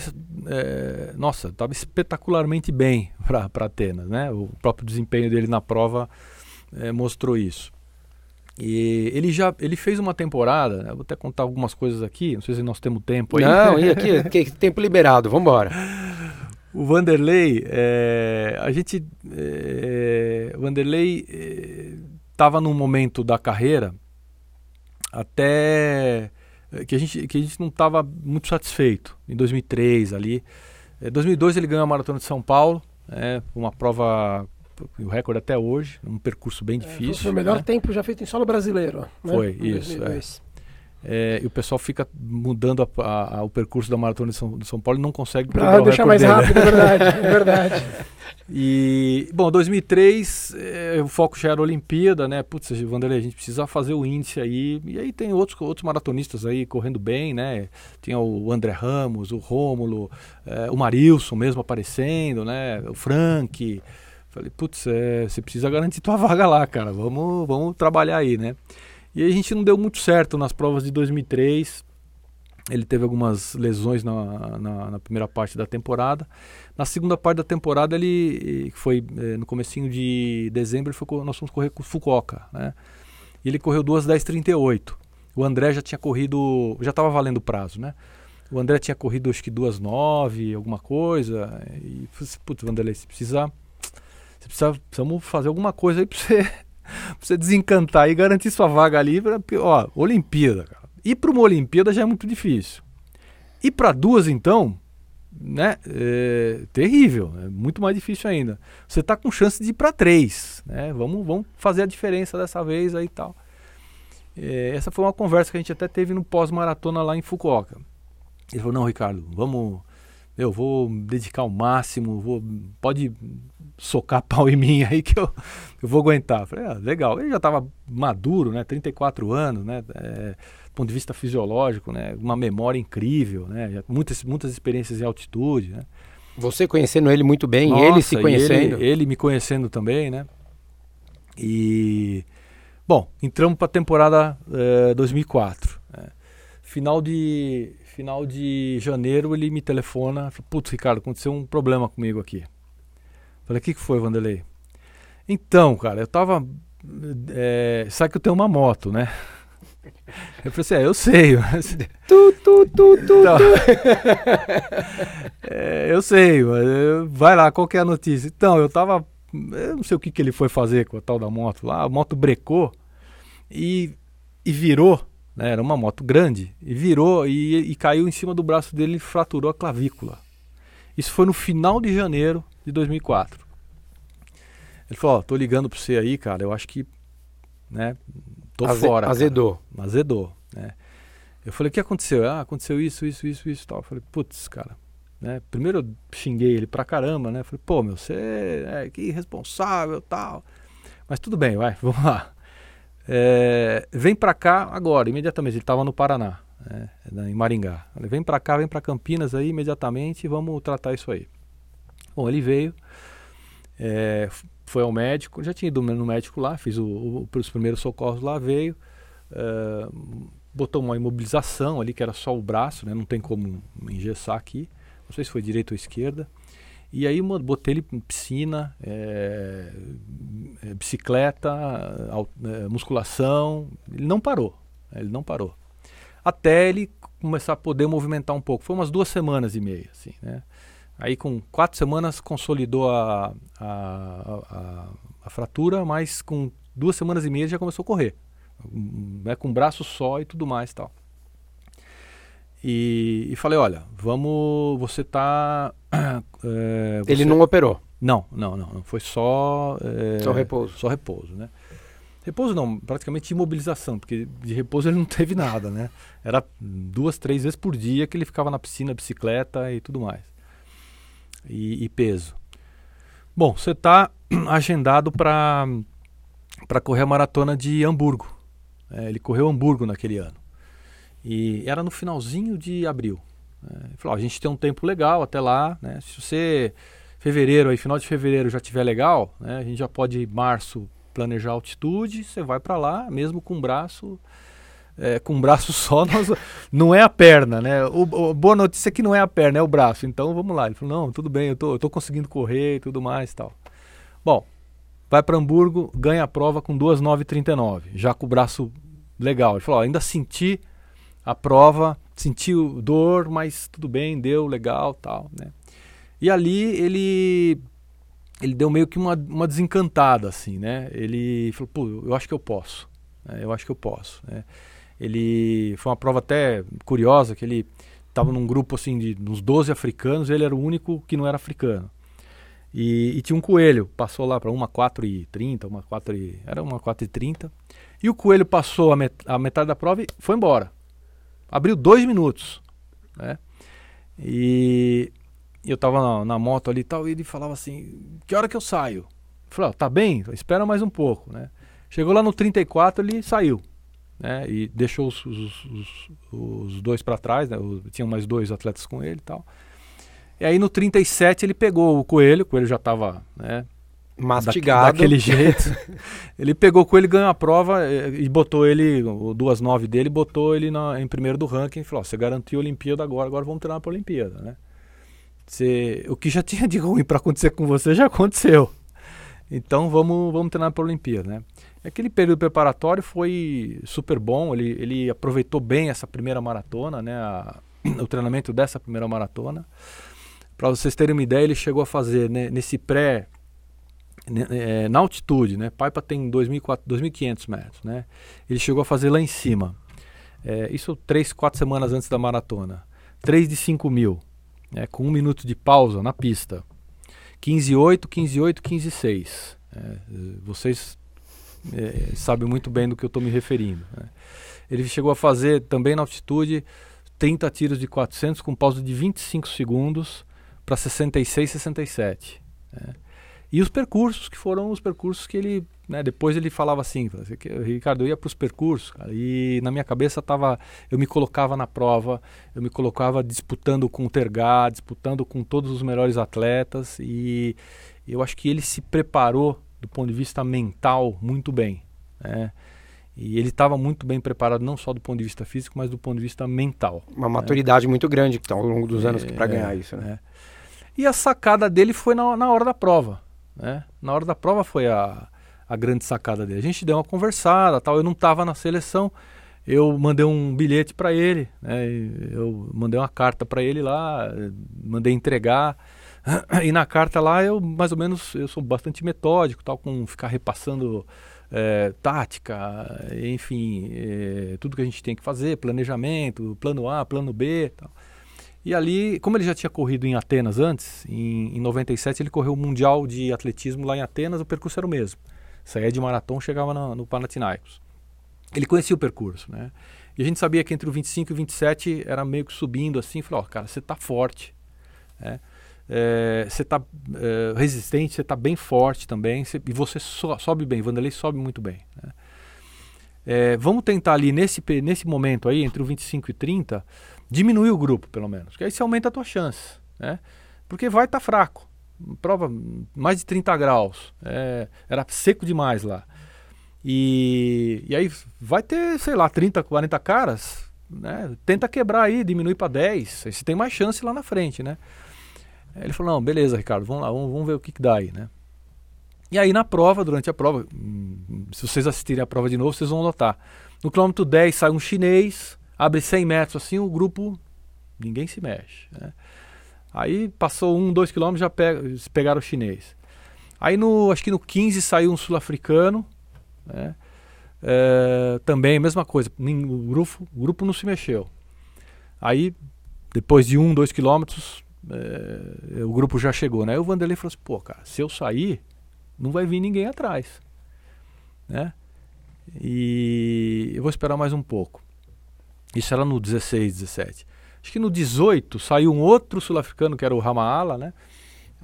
nossa, estava espetacularmente bem para Atenas, né? O próprio desempenho dele na prova eh, mostrou isso. E ele já, ele fez uma temporada, né? vou até contar algumas coisas aqui, não sei se nós temos tempo aí. Não, e aqui, aqui, tempo liberado, vamos embora. O Vanderlei, eh, a gente, eh, o Vanderlei estava num momento da carreira até que a gente, que a gente não estava muito satisfeito. Em 2003 ali, Eh, 2002 ele ganhou a maratona de São Paulo, né, uma prova o recorde até hoje, um percurso bem difícil. Foi o melhor né? tempo já feito em solo brasileiro. Né? Foi, Em isso, 2002. É, e o pessoal fica mudando a- a- a- o percurso da maratona de São, de São Paulo e não consegue quebrar o deixar mais dele. rápido, é verdade. É verdade. E, bom, 2003, eh, o foco já era a Olimpíada, né? Putz, Vanderlei, a gente precisa fazer o índice aí. E aí tem outros, outros maratonistas aí correndo bem, né? Tinha o André Ramos, o Rômulo, eh, o Marilson mesmo aparecendo, né? O Frank. Falei, putz, eh, você precisa garantir tua vaga lá, cara. Vamos, vamos trabalhar aí, né? E a gente não deu muito certo nas provas de 2003. Ele teve algumas lesões na, na, na primeira parte da temporada. Na segunda parte da temporada, ele foi eh, no comecinho de dezembro, ele foi, nós fomos correr com o Fukuoka, né? E ele correu 2:10:38. O André já tinha corrido, já estava valendo o prazo, né? O André tinha corrido acho que 2:09, alguma coisa. E putz, Vanderlei, você precisa você precisa, precisamos fazer alguma coisa aí para você, você desencantar e garantir sua vaga ali. Pra, ó, Olimpíada, cara. Ir para uma Olimpíada já é muito difícil. Ir para duas, então, né? É terrível, é muito mais difícil ainda. Você está com chance de ir para três, né? Vamos, vamos fazer a diferença dessa vez aí e tal. É, essa foi uma conversa que a gente até teve no pós-maratona lá em Fukuoka. Ele falou: Não, Ricardo, vamos. Eu vou dedicar o máximo, vou, pode socar pau em mim aí que eu, eu vou aguentar. Falei, ah, legal. Ele já estava maduro, né? 34 anos, né? É, do ponto de vista fisiológico, né? Uma memória incrível, né? Muitas, muitas experiências em altitude, né? Você conhecendo ele muito bem, Nossa, ele se conhecendo. Ele, ele, me conhecendo também, né? E bom, entramos para a temporada é, 2004. Né? Final de final de janeiro ele me telefona, putz, Ricardo, aconteceu um problema comigo aqui. Falei, o que, que foi, Vanderlei? Então, cara, eu tava. É, sabe que eu tenho uma moto, né? Eu falei assim, é, eu sei. Mas... Tu, tu, tu, tu, então, é, eu sei, mas vai lá, qual que é a notícia? Então, eu tava. Eu não sei o que, que ele foi fazer com a tal da moto lá. A moto brecou e, e virou. Né, era uma moto grande. E virou e, e caiu em cima do braço dele e fraturou a clavícula. Isso foi no final de janeiro de 2004. Ele falou: Ó, tô ligando pra você aí, cara. Eu acho que. Né, tô Aze fora. Azedou. Cara. Azedou. Né? Eu falei: O que aconteceu? Ah, aconteceu isso, isso, isso, isso tal. Eu falei: Putz, cara. Né? Primeiro eu xinguei ele pra caramba, né? Falei: Pô, meu, você é que irresponsável tal. Mas tudo bem, vai, vamos lá. É, vem pra cá agora, imediatamente. Ele tava no Paraná, né? em Maringá. Falei, vem pra cá, vem pra Campinas aí imediatamente e vamos tratar isso aí. Bom, ele veio, é, foi ao médico, já tinha ido no médico lá, fiz o, o, os primeiros socorros lá, veio, é, botou uma imobilização ali, que era só o braço, né, não tem como engessar aqui, não sei se foi direita ou esquerda. E aí botei ele em piscina, é, é, bicicleta, musculação, ele não parou, ele não parou. Até ele começar a poder movimentar um pouco. Foi umas duas semanas e meia, assim, né? Aí com quatro semanas consolidou a, a, a, a fratura, mas com duas semanas e meia já começou a correr. Né, com braço só e tudo mais tal. E, e falei, olha, vamos, você tá... É, você... Ele não operou? Não, não, não, foi só... É, só repouso. Só repouso, né? Repouso não, praticamente imobilização, porque de repouso ele não teve nada, né? Era duas, três vezes por dia que ele ficava na piscina, bicicleta e tudo mais e, e peso. Bom, você está agendado para correr a maratona de Hamburgo. É, ele correu Hamburgo naquele ano. E era no finalzinho de abril. É, ele falou: a gente tem um tempo legal até lá. Né? Se você, fevereiro, aí, final de fevereiro já tiver legal, né? a gente já pode, em março, planejar altitude. Você vai para lá, mesmo com o braço é, com um braço só, nós, não é a perna, né? O, o, boa notícia é que não é a perna, é o braço. Então vamos lá. Ele falou: não, tudo bem, eu tô, eu tô conseguindo correr e tudo mais tal. Bom, vai para Hamburgo, ganha a prova com 2,939, já com o braço legal. Ele falou: ainda senti a prova, senti dor, mas tudo bem, deu legal tal, né? E ali ele ele deu meio que uma, uma desencantada assim, né? Ele falou: pô, eu acho que eu posso. Né? Eu acho que eu posso, né? Ele foi uma prova até curiosa que ele estava num grupo assim de uns 12 africanos, ele era o único que não era africano. E, e tinha um coelho, passou lá para uma 4 e 30, uma 4 e, era uma 4 e 30. E o coelho passou a, met, a metade da prova e foi embora. Abriu dois minutos, né? E eu estava na, na, moto ali e tal, e ele falava assim, que hora que eu saio? Eu falei, oh, tá bem, espera mais um pouco, né? Chegou lá no 34, ele saiu né? E deixou os, os, os, os dois para trás, né? tinham mais dois atletas com ele e tal. E aí no 37 ele pegou o coelho, o coelho já estava, né? Mastigado. Da, daquele jeito. ele pegou o coelho, ganhou a prova e, e botou ele, o 2-9 dele, botou ele na, em primeiro do ranking e falou: você garantiu a Olimpíada agora, agora vamos treinar para a Olimpíada, né? Você, o que já tinha de ruim para acontecer com você já aconteceu. Então vamos, vamos treinar para a Olimpíada, né? Aquele período preparatório foi super bom, ele, ele aproveitou bem essa primeira maratona, né, a, o treinamento dessa primeira maratona. Para vocês terem uma ideia, ele chegou a fazer né, nesse pré né, é, na altitude, né? Paipa tem 2.500 metros, né? Ele chegou a fazer lá em cima. É, isso três, quatro semanas antes da maratona. 3 de 5 mil, né? com um minuto de pausa na pista. 15.8, 15.8, 15.6. É, vocês é, sabem muito bem do que eu estou me referindo. Né? Ele chegou a fazer também na altitude 30 tiros de 400 com pausa de 25 segundos para 66, 67. Né? E os percursos, que foram os percursos que ele. Né, depois ele falava assim, Ricardo, eu ia para os percursos, cara, e na minha cabeça tava. Eu me colocava na prova, eu me colocava disputando com o Tergá, disputando com todos os melhores atletas, e eu acho que ele se preparou do ponto de vista mental muito bem. Né? E ele estava muito bem preparado, não só do ponto de vista físico, mas do ponto de vista mental. Uma né? maturidade muito grande ao longo dos anos é, para ganhar é, isso. Né? É. E a sacada dele foi na, na hora da prova. Né? Na hora da prova foi a, a grande sacada dele. A gente deu uma conversada, tal. Eu não estava na seleção, eu mandei um bilhete para ele, né? eu mandei uma carta para ele lá, mandei entregar. E na carta lá eu mais ou menos eu sou bastante metódico, tal, com ficar repassando é, tática, enfim, é, tudo que a gente tem que fazer, planejamento, plano A, plano B, tal. E ali, como ele já tinha corrido em Atenas antes, em, em 97 ele correu o Mundial de Atletismo lá em Atenas, o percurso era o mesmo. Saía de maratona, chegava no, Panathinaikos. Ele conhecia o percurso, né? E a gente sabia que entre o 25 e o 27 era meio que subindo assim, falou, ó, oh, cara, você tá forte, né? É, você tá é, resistente, você tá bem forte também, cê, e você so, sobe bem, Vanderlei sobe muito bem. Né? É, vamos tentar ali nesse, nesse momento aí, entre o 25 e 30, diminuir o grupo, pelo menos. Que aí você aumenta a tua chance, né? Porque vai estar tá fraco. Prova mais de 30 graus. É, era seco demais lá. E, e aí vai ter, sei lá, 30, 40 caras. Né? Tenta quebrar aí, diminuir para 10. Aí você tem mais chance lá na frente, né? Aí ele falou, não, beleza, Ricardo, vamos lá, vamos, vamos ver o que, que dá aí, né? E aí na prova, durante a prova, hum, se vocês assistirem a prova de novo, vocês vão notar. No quilômetro 10 sai um chinês, abre 100 metros assim, o grupo, ninguém se mexe. Né? Aí passou um, dois quilômetros, já pega, pegaram o chinês. Aí no, acho que no 15 saiu um sul-africano, né? é, também mesma coisa, o grupo, o grupo não se mexeu. Aí, depois de um, dois quilômetros, é, o grupo já chegou, né? Aí o Vanderlei falou assim, pô, cara, se eu sair, não vai vir ninguém atrás, né? E eu vou esperar mais um pouco. Isso era no 16, 17. Acho que no 18 saiu um outro sul-africano, que era o Ramaala, né?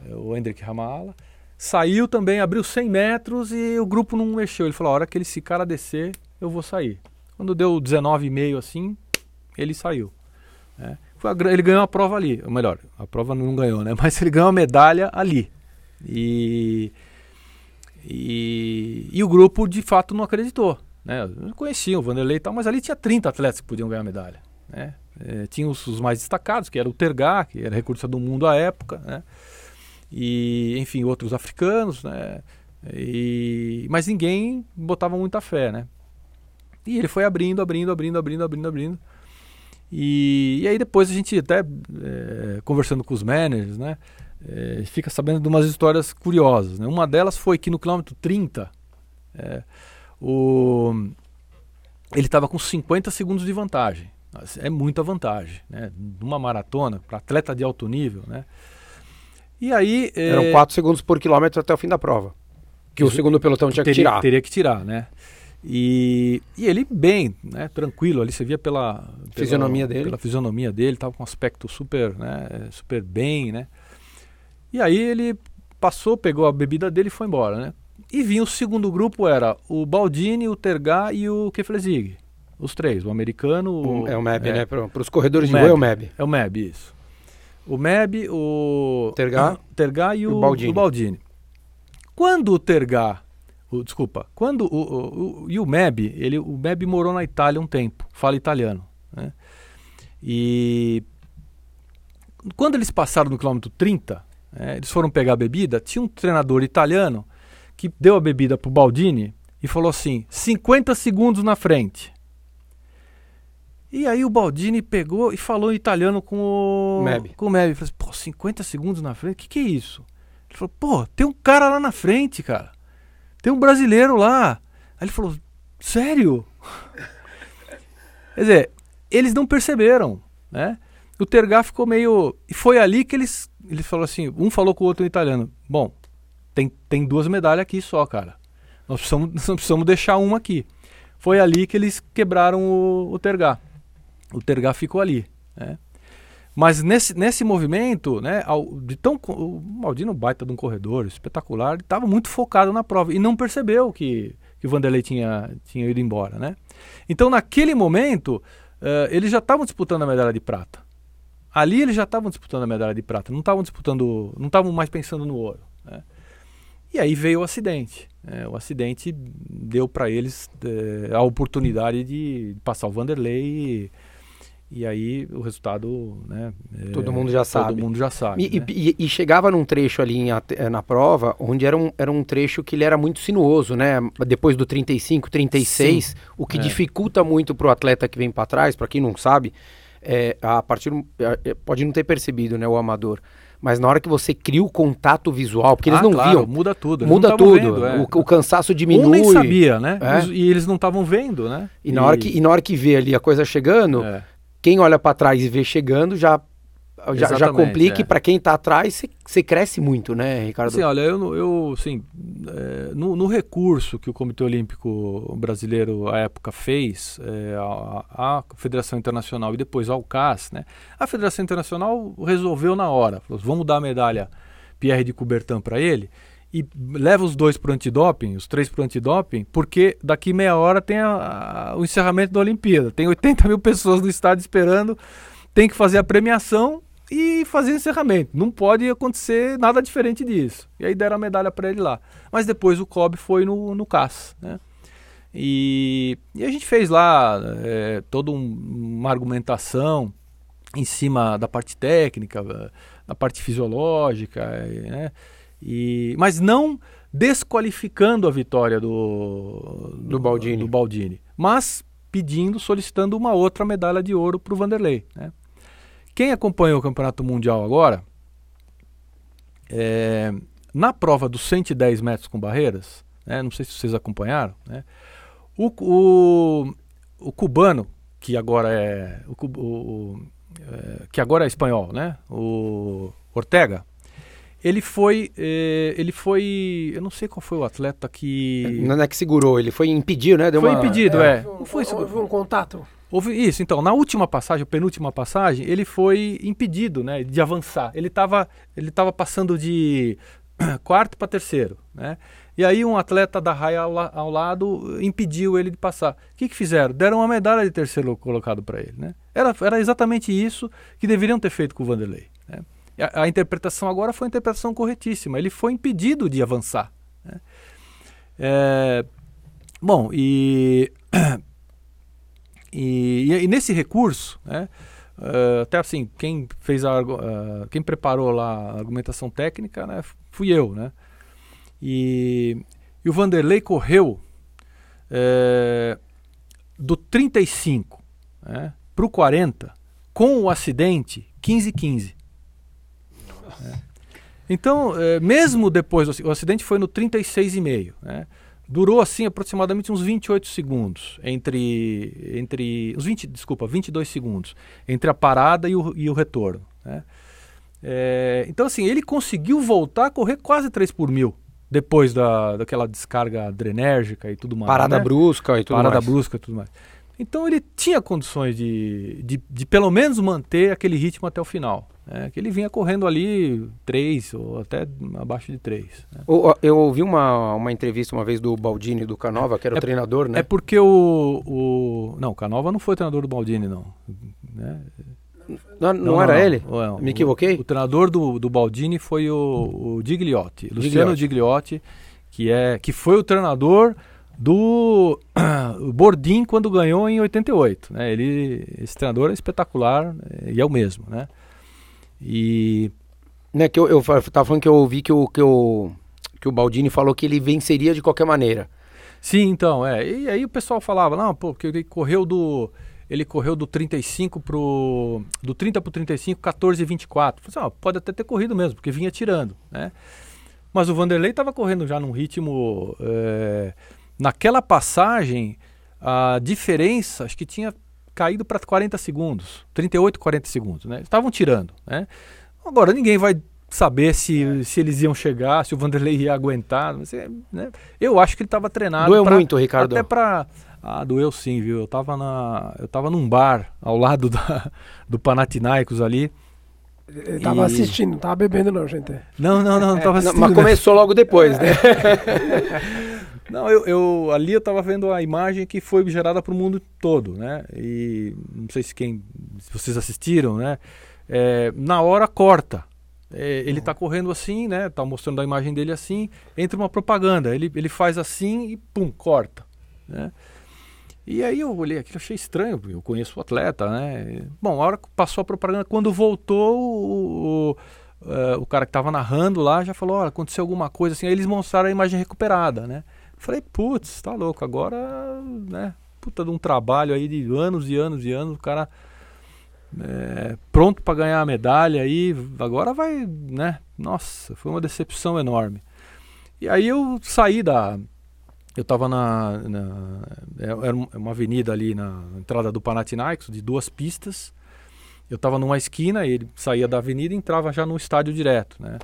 É, o Hendrik Ramaala. Saiu também, abriu 100 metros e o grupo não mexeu. Ele falou: a hora que esse cara descer, eu vou sair. Quando deu 19,5 assim, ele saiu. Né? Ele ganhou a prova ali. Ou melhor, a prova não ganhou, né? Mas ele ganhou a medalha ali. E, e, e o grupo de fato não acreditou. Né? Eu conhecia o Vanderlei e tal, mas ali tinha 30 atletas que podiam ganhar medalha. Né? É, tinha os, os, mais destacados, que era o Tergá, que era recurso do mundo à época, né? e enfim, outros africanos, né? E, mas ninguém botava muita fé, né? E ele foi abrindo, abrindo, abrindo, abrindo, abrindo, abrindo. E, e aí depois a gente até é, conversando com os managers, né? É, fica sabendo de umas histórias curiosas. Né? Uma delas foi que no quilômetro 30, é, o, ele estava com 50 segundos de vantagem. É muita vantagem, né? Numa maratona, para atleta de alto nível, né? E aí... É, Eram 4 segundos por quilômetro até o fim da prova. Que o segundo pelotão tinha teria, que tirar. Teria que tirar, né? E, e ele bem, né, tranquilo, ali você via pela, pela fisionomia dele. Pela fisionomia dele, estava com um aspecto super, né, super bem, né? E aí ele passou, pegou a bebida dele e foi embora, né? E vinha o segundo grupo, era o Baldini, o Tergá e o Keflezig. Os três, o americano... O, é o MEB, é, né? Para os corredores de rua é o MEB. É o MEB, isso. O MEB, o... Tergá, Tergá e o, o, Baldini. o Baldini. Quando o Tergá... O, desculpa, quando o, o, o, e o MEB, ele, o MEB morou na Itália um tempo, fala italiano. Né? E quando eles passaram no quilômetro 30, é, eles foram pegar a bebida, tinha um treinador italiano que deu a bebida pro Baldini e falou assim: 50 segundos na frente. E aí o Baldini pegou e falou em italiano com o Meb. Com o Meb. Falou assim, pô, 50 segundos na frente? O que, que é isso? Ele falou, pô, tem um cara lá na frente, cara. Tem um brasileiro lá. Aí ele falou, sério? Quer dizer, eles não perceberam, né? O Tergá ficou meio. E foi ali que eles. Ele falou assim: um falou com o outro em italiano. Bom, tem, tem duas medalhas aqui só, cara. Nós precisamos, nós precisamos deixar uma aqui. Foi ali que eles quebraram o, o Tergá. O Tergá ficou ali. Né? Mas nesse, nesse movimento, né, de tão, o Maldino baita de um corredor espetacular, estava muito focado na prova e não percebeu que, que o Vanderlei tinha, tinha ido embora. Né? Então, naquele momento, uh, eles já estavam disputando a medalha de prata. Ali eles já estavam disputando a medalha de prata, não estavam disputando, não estavam mais pensando no ouro. Né? E aí veio o acidente. Né? O acidente deu para eles é, a oportunidade de passar o Vanderlei e, e aí o resultado, né? É, todo mundo já sabe. Todo mundo já sabe. E, né? e, e chegava num trecho ali em, eh, na prova, onde era um, era um trecho que ele era muito sinuoso, né? Depois do 35, 36, Sim. o que é. dificulta muito para o atleta que vem para trás, para quem não sabe, é, a partir é, pode não ter percebido, né, o amador. Mas na hora que você cria o contato visual, porque eles ah, não claro, viam. Muda tudo. Muda tudo. Vendo, é. o, o, cansaço diminui. Um nem sabia, né? É. E eles não estavam vendo, né? E, e, Na hora que, e na hora que vê ali a coisa chegando, é. Quem olha para trás e vê chegando já já, já complica é. e para quem está atrás você cresce muito, né, Ricardo? Sim, olha, eu, eu assim, é, no, no, recurso que o Comitê Olímpico Brasileiro à época fez é, à, Federação Internacional e depois ao CAS, né, a Federação Internacional resolveu na hora, falou, vamos dar a medalha Pierre de Coubertin para ele e leva os dois para o antidoping, os três para o antidoping, porque daqui meia hora tem a, a, o encerramento da Olimpíada. Tem 80 mil pessoas no estádio esperando, tem que fazer a premiação e fazer encerramento. Não pode acontecer nada diferente disso. E aí deram a medalha para ele lá. Mas depois o Kobe foi no, no CAS, né? E, e a gente fez lá é, toda um, uma argumentação em cima da parte técnica, da parte fisiológica, né? E, mas não desqualificando a vitória do, do, do, Baldini. do Baldini, mas pedindo, solicitando uma outra medalha de ouro para o Vanderlei. Né? Quem acompanhou o Campeonato Mundial agora, é, na prova dos 110 metros com barreiras, né, não sei se vocês acompanharam, né, o, o, o, cubano, que agora é, o é, que agora é espanhol, né, o Ortega, ele foi, eh, ele foi, eu não sei qual foi o atleta que não é que segurou, ele foi impedido, né? Deu foi uma... impedido, é. é. Não foi, houve um contato. Houve isso, então, na última passagem, penúltima passagem, ele foi impedido, né, de avançar. Ele estava ele tava passando de quarto para terceiro, né? E aí um atleta da raia ao, ao, lado impediu ele de passar. O que, que fizeram? Deram uma medalha de terceiro colocado para ele, né? Era, era exatamente isso que deveriam ter feito com o Vanderlei. A, a, interpretação agora foi a interpretação corretíssima. Ele foi impedido de avançar. Né? É, bom, e E, e, nesse recurso, né, uh, até assim, quem fez a, uh, quem preparou lá a argumentação técnica, né, fui eu, né? E, e o Vanderlei correu uh, do 35 né, para o 40 com o acidente 15-15. Né? Então, eh, mesmo depois, o acidente foi no 36,5. Né? Durou assim aproximadamente uns 28 segundos entre entre os 20, desculpa, 22 segundos entre a parada e o, e o retorno, né? É, então assim, ele conseguiu voltar a correr quase 3 por mil depois da, daquela descarga adrenérgica e tudo mais. Parada né? brusca e tudo Parada mais. Parada brusca e tudo mais. Então ele tinha condições de, de, de, pelo menos manter aquele ritmo até o final. Né? Que ele vinha correndo ali três ou até abaixo de três. Né? Eu ouvi uma, uma entrevista uma vez do Baldini do Canova, que era é, o treinador, né? É porque o, o. Não, o Canova não foi treinador do Baldini, não. Né? Não, não, não, era não, ele? Não, Me equivoquei? O, o, treinador do, do Baldini foi o, o Gigliotti, Luciano Gigliotti, que, é, que foi o treinador do Bordim quando ganhou em 88. Né? Ele, esse treinador é espetacular é, e é o mesmo. Né? E. Né, que eu, eu tava falando que eu ouvi que o, que, o, que o Baldini falou que ele venceria de qualquer maneira. Sim, então, é. E aí o pessoal falava, não, pô, porque ele correu do. Ele correu do 35 pro. Do 30 pro 35, 14 e 24. Falei, assim, ah, pode até ter corrido mesmo, porque vinha tirando, né? Mas o Vanderlei estava correndo já num ritmo. É, naquela passagem, a diferença, acho que tinha caído para 40 segundos, 38, 40 segundos, né? Estavam tirando, né? Agora ninguém vai saber se, se eles iam chegar, se o Vanderlei ia aguentar, né? Eu acho que ele estava treinado. Doeu pra, muito, Ricardo. Até para ah, doeu sim, viu? Eu estava na, eu tava num bar ao lado da, do Panathinaikos ali. Ele tava e... assistindo, não tava bebendo não, gente. Não, não, não, não tava assistindo. Mas começou logo depois, né? não, eu, eu, ali eu tava vendo a imagem que foi gerada para o mundo todo, né? E não sei se quem, se vocês assistiram, né? É, na hora corta. É, ele está correndo assim, né? Tá mostrando a imagem dele assim, entra uma propaganda, ele, ele faz assim e pum, corta, né? E aí eu olhei aquilo, achei estranho, eu conheço o atleta, né? Bom, a hora que passou a propaganda, quando voltou, o, o, uh, o cara que estava narrando lá já falou, olha, aconteceu alguma coisa assim, aí eles mostraram a imagem recuperada, né? Falei, putz, tá louco, agora, né? Puta de um trabalho aí de anos e anos e anos, o cara é, pronto para ganhar a medalha aí, agora vai, né? Nossa, foi uma decepção enorme. E aí eu saí da, eu estava na, na, é, Era uma avenida ali na entrada do Panathinaikos, de duas pistas. Eu estava numa esquina, ele saía da avenida e entrava já no estádio direto, né?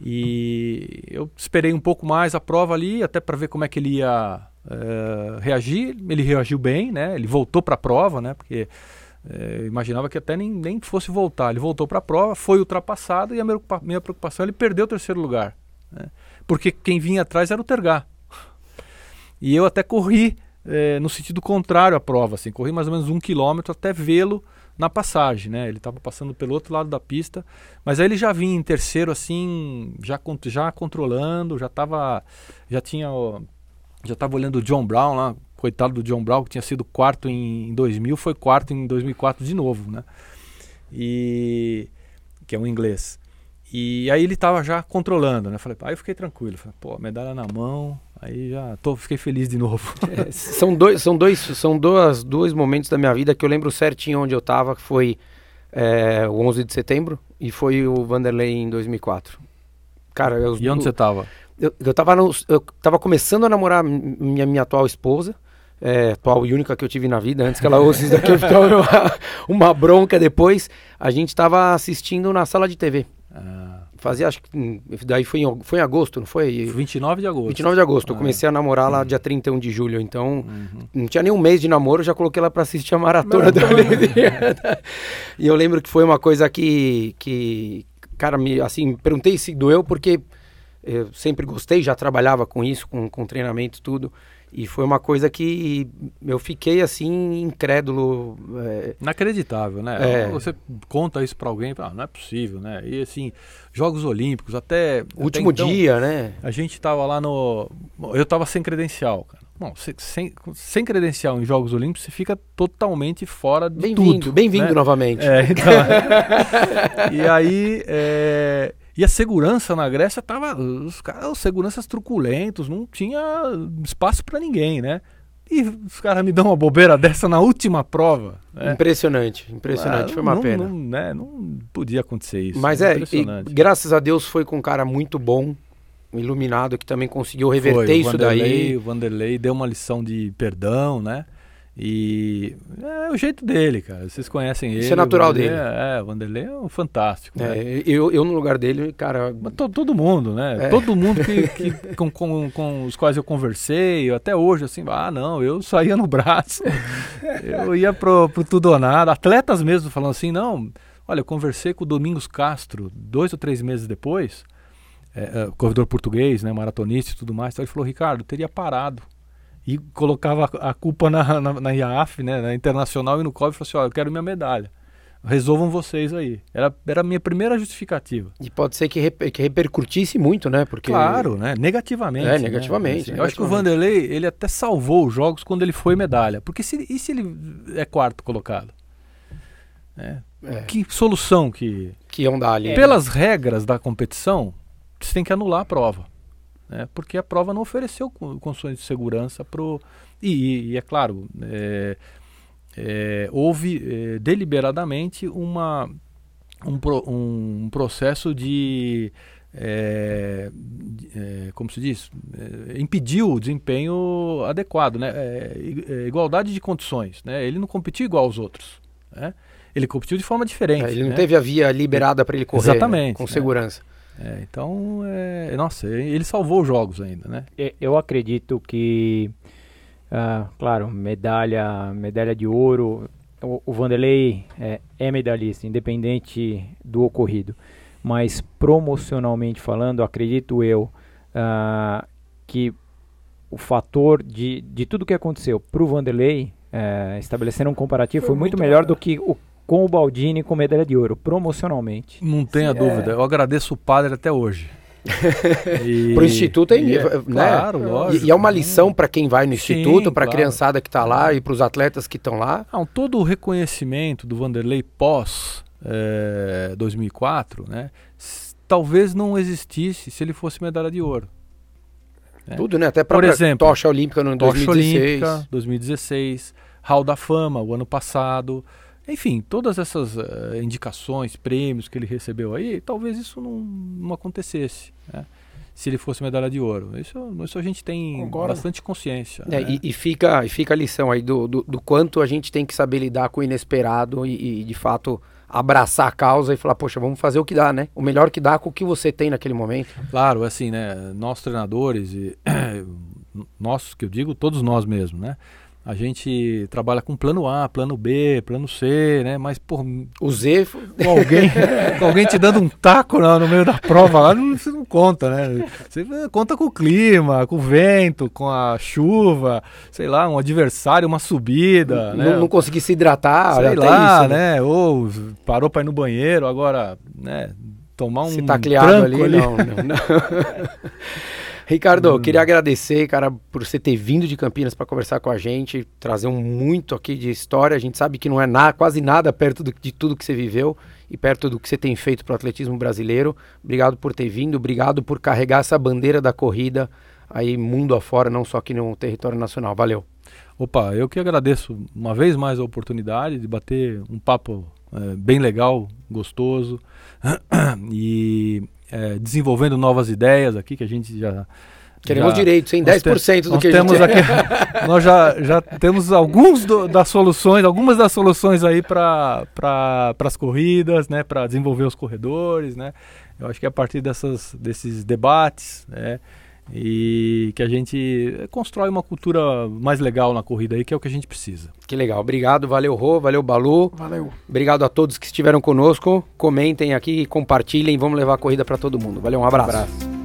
E eu esperei um pouco mais a prova ali, até para ver como é que ele ia é, reagir. Ele reagiu bem, né? Ele voltou para a prova, né? Porque é, imaginava que até nem, nem fosse voltar. Ele voltou para a prova, foi ultrapassado e a minha, preocupação ele perdeu o terceiro lugar. Né? Porque quem vinha atrás era o Tergar. E eu até corri é, no sentido contrário à prova, assim, corri mais ou menos um quilômetro até vê-lo na passagem, né? Ele estava passando pelo outro lado da pista, mas aí ele já vinha em terceiro, assim, já, já controlando, já estava, já tinha, já estava olhando o John Brown lá, coitado do John Brown que tinha sido quarto em, em 2000, foi quarto em 2004 de novo, né? E que é um inglês. E aí ele estava já controlando, né? Falei, aí eu fiquei tranquilo, falei, pô, medalha na mão, Aí já tô, fiquei feliz de novo. É, são dois, são dois, são dois, dois momentos da minha vida que eu lembro certinho onde eu estava, que foi é, o 11 de setembro e foi o Vanderlei em 2004. Cara, eu, e onde você estava? Eu, eu, tava no, eu tava começando a namorar minha, minha atual esposa, é, atual e única que eu tive na vida, antes que ela ouça isso daqui, eu ficava uma, uma bronca depois. A gente estava assistindo na sala de TV. Ah. Fazia, acho que. Daí foi em, foi em agosto, não foi? 29 de agosto. 29 de agosto. Ah, eu comecei a namorar lá uhum. dia 31 de julho. Então, uhum. não tinha nem um mês de namoro, já coloquei ela pra assistir a maratona da Olimpíada. e eu lembro que foi uma coisa que. que cara, me, assim, perguntei se doeu, porque eu sempre gostei, já trabalhava com isso, com, com treinamento tudo. E foi uma coisa que eu fiquei assim, incrédulo. É... Inacreditável, né? É... Você conta isso para alguém, ah, não é possível, né? E assim, Jogos Olímpicos, até. Último até então, dia, né? A gente tava lá no. Eu tava sem credencial, cara. Bom, sem, sem credencial em Jogos Olímpicos, você fica totalmente fora de bem tudo. Bem-vindo, bem-vindo né? novamente. É, então, e aí. É... E a segurança na Grécia tava. Os caras, os seguranças truculentos, não tinha espaço para ninguém, né? E os caras me dão uma bobeira dessa na última prova. Né? Impressionante, impressionante. Ah, foi uma não, pena. Não, né? não podia acontecer isso. Mas é, e, graças a Deus foi com um cara muito bom, iluminado, que também conseguiu reverter foi, isso Vanderlei, daí. O Vanderlei deu uma lição de perdão, né? E é o jeito dele, cara. Vocês conhecem ele. Isso é natural dele. É, é, o Vanderlei é um fantástico. É, né? eu, eu, no lugar dele, cara. Todo, todo mundo, né? É. Todo mundo que, que com, com, com, os quais eu conversei, até hoje, assim, ah, não, eu saía no braço. eu ia pro, pro tudo ou nada. Atletas mesmo falando assim, não. Olha, eu conversei com o Domingos Castro dois ou três meses depois, é, é corredor português, né, maratonista e tudo mais. Então ele falou, Ricardo, teria parado e colocava a, culpa na, na, na IAF, né, na Internacional e no COB e falou assim, ó, eu quero minha medalha. Resolvam vocês aí. Era, era a minha primeira justificativa. E pode ser que, reper, que repercutisse muito, né? Porque... Claro, né? Negativamente. É, né? negativamente. Né? Eu acho que o Vanderlei, ele até salvou os jogos quando ele foi medalha. Porque se, e se ele é quarto colocado? É. É. Que solução que... Que iam dar ali. Pelas regras da competição, você tem que anular a prova né, porque a prova não ofereceu condições de segurança para o. E, e, é claro, é, é, houve é, deliberadamente uma, um, pro, um processo de é, é, como se diz, é, impediu o desempenho adequado, né? É, é, igualdade de condições, né? Ele não competiu igual aos outros, né? Ele competiu de forma diferente. Ele não né? teve a via liberada para ele correr Exatamente, né? com né? É, então, é, nossa, ele salvou os jogos ainda, né? Eu acredito que, ah, claro, medalha, medalha de ouro. O, o Vanderlei é, é medalhista, independente do ocorrido. Mas promocionalmente falando, acredito eu ah, que o fator de, de tudo que aconteceu para o Vanderlei, eh, estabelecendo um comparativo, Foi foi, muito muito melhor bacana. do que o, com o Baldini com medalha de ouro, promocionalmente. Não tenha Sim, dúvida. Eu agradeço o padre até hoje. E- Pro Instituto é, e né? Claro, lógico. E, e é uma lição para quem vai no Instituto, para a claro. criançada que está lá e para os atletas que estão lá. Não, todo o reconhecimento do Vanderlei pós eh, 2004, né, talvez não existisse se ele fosse medalha de ouro. É. Tudo, né? Até Por para exemplo, tocha olímpica no Tocha 2016. Olímpica, 2016, Hall da Fama, o ano passado. Enfim, todas essas eh, indicações, prêmios que ele recebeu aí, talvez isso não, não acontecesse, né, se ele fosse medalha de ouro. Isso, isso a gente tem Concordo. bastante consciência. É, né? e, e fica, e fica a lição aí do, do, do quanto a gente tem que saber lidar com o inesperado e, e, de fato abraçar a causa e falar, poxa, vamos fazer o que dá, né? O melhor que dá com o que você tem naquele momento. Claro, assim, né? Nós treinadores e nós que eu digo, todos nós mesmos, né? A gente trabalha com plano A, plano B, plano C, né? Mas por O Z, com alguém, com alguém te dando um taco lá no meio da prova lá, não, você não conta, né? Você conta com o clima, com o vento, com a chuva, sei lá, um adversário, uma subida, né? não, não conseguir se hidratar, sei até lá, isso, né? Ou parou para ir no banheiro, agora, né? Tomar um Se ali, ali. não, não, não. Ricardo, eu queria agradecer, cara, por você ter vindo de Campinas para conversar com a gente, trazer um muito aqui de história. A gente sabe que não é na, quase nada perto do- de tudo que você viveu e perto do que você tem feito para o atletismo brasileiro. Obrigado por ter vindo, obrigado por carregar essa bandeira da corrida aí mundo afora, não só aqui no território nacional. Valeu. Opa, eu que agradeço uma vez mais a oportunidade de bater um papo eh, bem legal, gostoso e eh, desenvolvendo novas ideias aqui que a gente já Queremos já- direitos, hein? nós te- 10% do que a temos gente... aqui, nós já, já temos alguns do- das soluções, algumas das soluções aí para pra, as corridas, né, para desenvolver os corredores, né. Eu acho que é a partir dessas, desses debates, né, e que a gente constrói uma cultura mais legal na corrida aí, que é o que a gente precisa. Que legal. Obrigado, valeu Rô, valeu Balu. Valeu. Obrigado a todos que estiveram conosco. Comentem aqui, compartilhem, vamos levar a corrida para todo mundo. Valeu, um abraço.